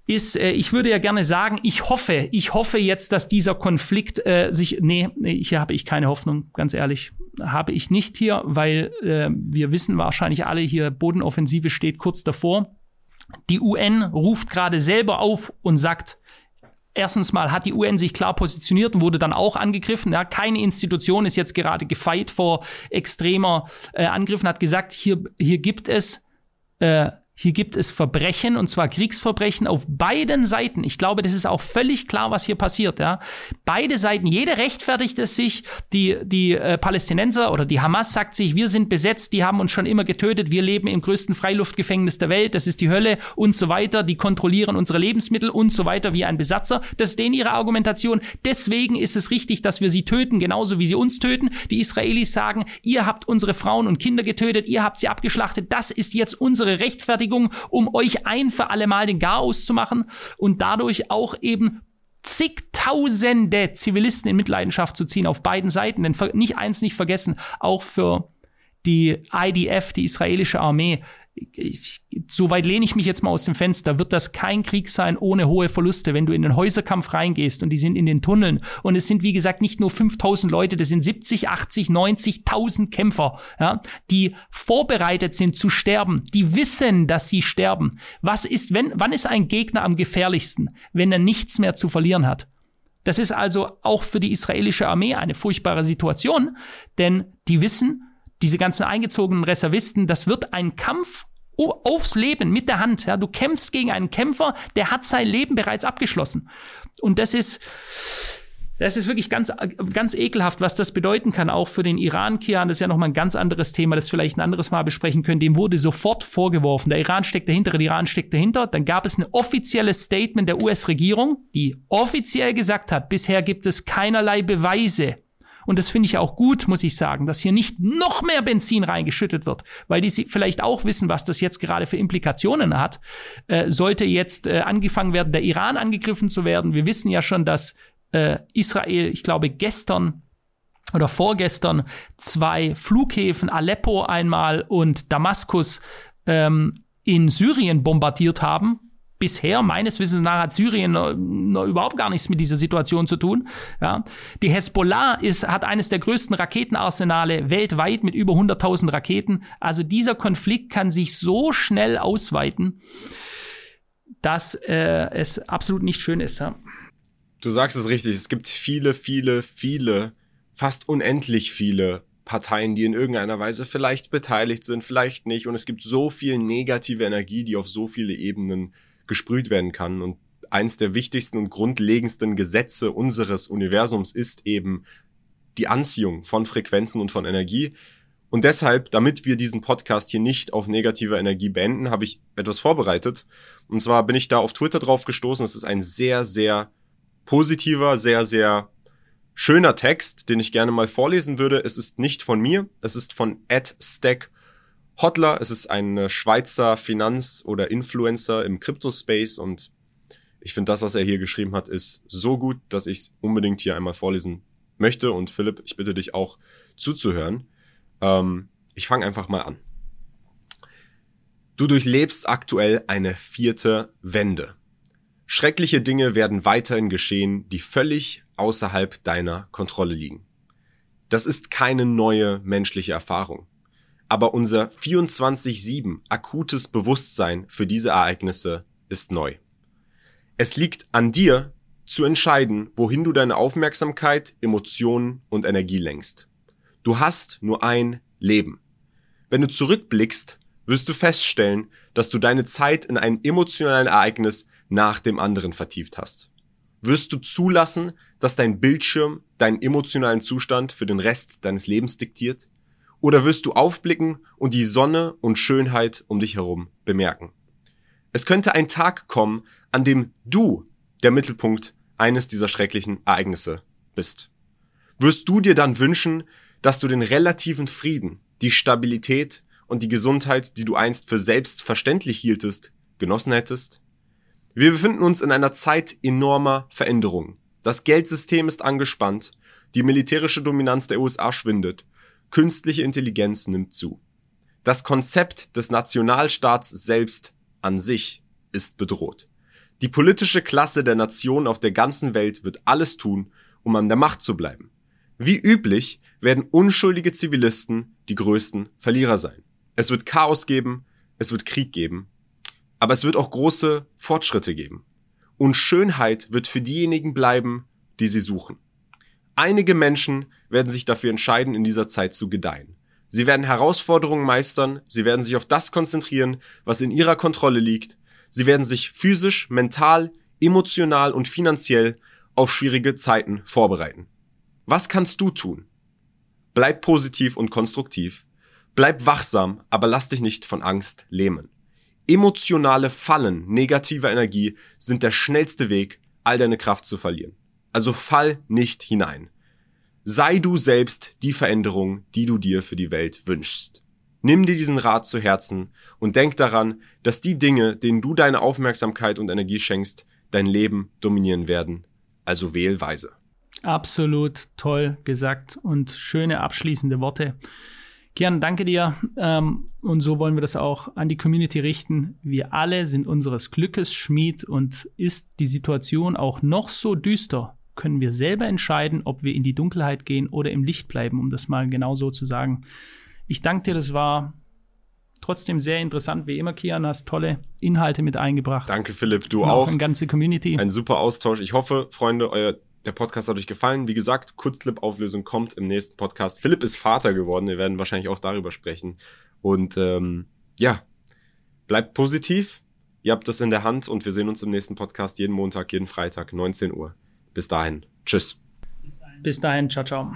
ist, äh, ich würde ja gerne sagen, ich hoffe, ich hoffe jetzt, dass dieser Konflikt äh, sich, nee, nee, hier habe ich keine Hoffnung, ganz ehrlich, habe ich nicht hier, weil äh, wir wissen wahrscheinlich alle hier, Bodenoffensive steht kurz davor. Die UN ruft gerade selber auf und sagt, Erstens mal hat die UN sich klar positioniert und wurde dann auch angegriffen. Ja, keine Institution ist jetzt gerade gefeit vor extremer äh, Angriffen, hat gesagt, hier, hier gibt es äh, hier gibt es Verbrechen, und zwar Kriegsverbrechen auf beiden Seiten. Ich glaube, das ist auch völlig klar, was hier passiert. Ja? Beide Seiten, jede rechtfertigt es sich. Die, die äh, Palästinenser oder die Hamas sagt sich, wir sind besetzt, die haben uns schon immer getötet, wir leben im größten Freiluftgefängnis der Welt, das ist die Hölle und so weiter. Die kontrollieren unsere Lebensmittel und so weiter wie ein Besatzer. Das ist denen ihre Argumentation. Deswegen ist es richtig, dass wir sie töten, genauso wie sie uns töten. Die Israelis sagen, ihr habt unsere Frauen und Kinder getötet, ihr habt sie abgeschlachtet. Das ist jetzt unsere Rechtfertigung Verteidigung, um euch ein für alle Mal den Garaus zu machen und dadurch auch eben zigtausende Zivilisten in Mitleidenschaft zu ziehen auf beiden Seiten. Denn nicht eins nicht vergessen, auch für die IDF, die israelische Armee, ich, so weit lehne ich mich jetzt mal aus dem Fenster, wird das kein Krieg sein ohne hohe Verluste, wenn du in den Häuserkampf reingehst und die sind in den Tunneln und es sind wie gesagt nicht nur 5000 Leute, das sind 70, 80, 90.000 Kämpfer, ja, die vorbereitet sind zu sterben, die wissen, dass sie sterben. Was ist, wenn, wann ist ein Gegner am gefährlichsten, wenn er nichts mehr zu verlieren hat? Das ist also auch für die israelische Armee eine furchtbare Situation, denn die wissen, diese ganzen eingezogenen Reservisten, das wird ein Kampf aufs Leben mit der Hand. Ja, du kämpfst gegen einen Kämpfer, der hat sein Leben bereits abgeschlossen. Und das ist, das ist wirklich ganz, ganz ekelhaft, was das bedeuten kann, auch für den Iran, Kian. Das ist ja nochmal ein ganz anderes Thema, das vielleicht ein anderes Mal besprechen können. Dem wurde sofort vorgeworfen, der Iran steckt dahinter, der Iran steckt dahinter. Dann gab es ein offizielles Statement der US-Regierung, die offiziell gesagt hat, bisher gibt es keinerlei Beweise und das finde ich auch gut, muss ich sagen, dass hier nicht noch mehr Benzin reingeschüttet wird, weil die vielleicht auch wissen, was das jetzt gerade für Implikationen hat. Äh, sollte jetzt äh, angefangen werden, der Iran angegriffen zu werden. Wir wissen ja schon, dass äh, Israel, ich glaube, gestern oder vorgestern zwei Flughäfen, Aleppo einmal und Damaskus, ähm, in Syrien bombardiert haben bisher meines Wissens nach hat Syrien noch, noch überhaupt gar nichts mit dieser Situation zu tun. Ja. Die Hezbollah ist, hat eines der größten Raketenarsenale weltweit mit über 100.000 Raketen. Also dieser Konflikt kann sich so schnell ausweiten, dass äh, es absolut nicht schön ist. Ja. Du sagst es richtig. Es gibt viele, viele, viele, fast unendlich viele Parteien, die in irgendeiner Weise vielleicht beteiligt sind, vielleicht nicht. Und es gibt so viel negative Energie, die auf so viele Ebenen gesprüht werden kann. Und eins der wichtigsten und grundlegendsten Gesetze unseres Universums ist eben die Anziehung von Frequenzen und von Energie. Und deshalb, damit wir diesen Podcast hier nicht auf negative Energie beenden, habe ich etwas vorbereitet. Und zwar bin ich da auf Twitter drauf gestoßen. Es ist ein sehr, sehr positiver, sehr, sehr schöner Text, den ich gerne mal vorlesen würde. Es ist nicht von mir, es ist von Ed Stack Hotler. Es ist ein Schweizer Finanz- oder Influencer im Crypto-Space und ich finde das, was er hier geschrieben hat, ist so gut, dass ich es unbedingt hier einmal vorlesen möchte. Und Philipp, ich bitte dich auch zuzuhören. Ähm, ich fange einfach mal an. Du durchlebst aktuell eine vierte Wende. Schreckliche Dinge werden weiterhin geschehen, die völlig außerhalb deiner Kontrolle liegen. Das ist keine neue menschliche Erfahrung. Aber unser 24-7 akutes Bewusstsein für diese Ereignisse ist neu. Es liegt an dir, zu entscheiden, wohin du deine Aufmerksamkeit, Emotionen und Energie lenkst. Du hast nur ein Leben. Wenn du zurückblickst, wirst du feststellen, dass du deine Zeit in einem emotionalen Ereignis nach dem anderen vertieft hast. Wirst du zulassen, dass dein Bildschirm deinen emotionalen Zustand für den Rest deines Lebens diktiert? Oder wirst du aufblicken und die Sonne und Schönheit um dich herum bemerken? Es könnte ein Tag kommen, an dem du der Mittelpunkt eines dieser schrecklichen Ereignisse bist. Wirst du dir dann wünschen, dass du den relativen Frieden, die Stabilität und die Gesundheit, die du einst für selbstverständlich hieltest, genossen hättest? Wir befinden uns in einer Zeit enormer Veränderungen. Das Geldsystem ist angespannt, die militärische Dominanz der USA schwindet, künstliche Intelligenz nimmt zu. Das Konzept des Nationalstaats selbst an sich ist bedroht. Die politische Klasse der Nationen auf der ganzen Welt wird alles tun, um an der Macht zu bleiben. Wie üblich werden unschuldige Zivilisten die größten Verlierer sein. Es wird Chaos geben, es wird Krieg geben, aber es wird auch große Fortschritte geben. Und Schönheit wird für diejenigen bleiben, die sie suchen. Einige Menschen werden sich dafür entscheiden, in dieser Zeit zu gedeihen. Sie werden Herausforderungen meistern, sie werden sich auf das konzentrieren, was in ihrer Kontrolle liegt, sie werden sich physisch, mental, emotional und finanziell auf schwierige Zeiten vorbereiten. Was kannst du tun? Bleib positiv und konstruktiv. Bleib wachsam, aber lass dich nicht von Angst lähmen. Emotionale Fallen negativer Energie sind der schnellste Weg, all deine Kraft zu verlieren. Also fall nicht hinein. Sei du selbst die Veränderung, die du dir für die Welt wünschst. Nimm dir diesen Rat zu Herzen und denk daran, dass die Dinge, denen du deine Aufmerksamkeit und Energie schenkst, dein Leben dominieren werden. Also wählweise. Absolut toll gesagt und schöne abschließende Worte. Kian, danke dir. Ähm, und so wollen wir das auch an die Community richten. Wir alle sind unseres Glückes Schmied und ist die Situation auch noch so düster, können wir selber entscheiden, ob wir in die Dunkelheit gehen oder im Licht bleiben, um das mal genau so zu sagen. Ich danke dir, das war trotzdem sehr interessant, wie immer, Kian, hast tolle Inhalte mit eingebracht. Danke, Philipp, du Und auch. Eine ganze Community. Ein super Austausch. Ich hoffe, Freunde, euer der Podcast hat euch gefallen. Wie gesagt, Kurzclip-Auflösung kommt im nächsten Podcast. Philipp ist Vater geworden. Wir werden wahrscheinlich auch darüber sprechen. Und ähm, ja, bleibt positiv. Ihr habt das in der Hand und wir sehen uns im nächsten Podcast jeden Montag, jeden Freitag, 19 Uhr. Bis dahin. Tschüss. Bis dahin. Ciao, ciao.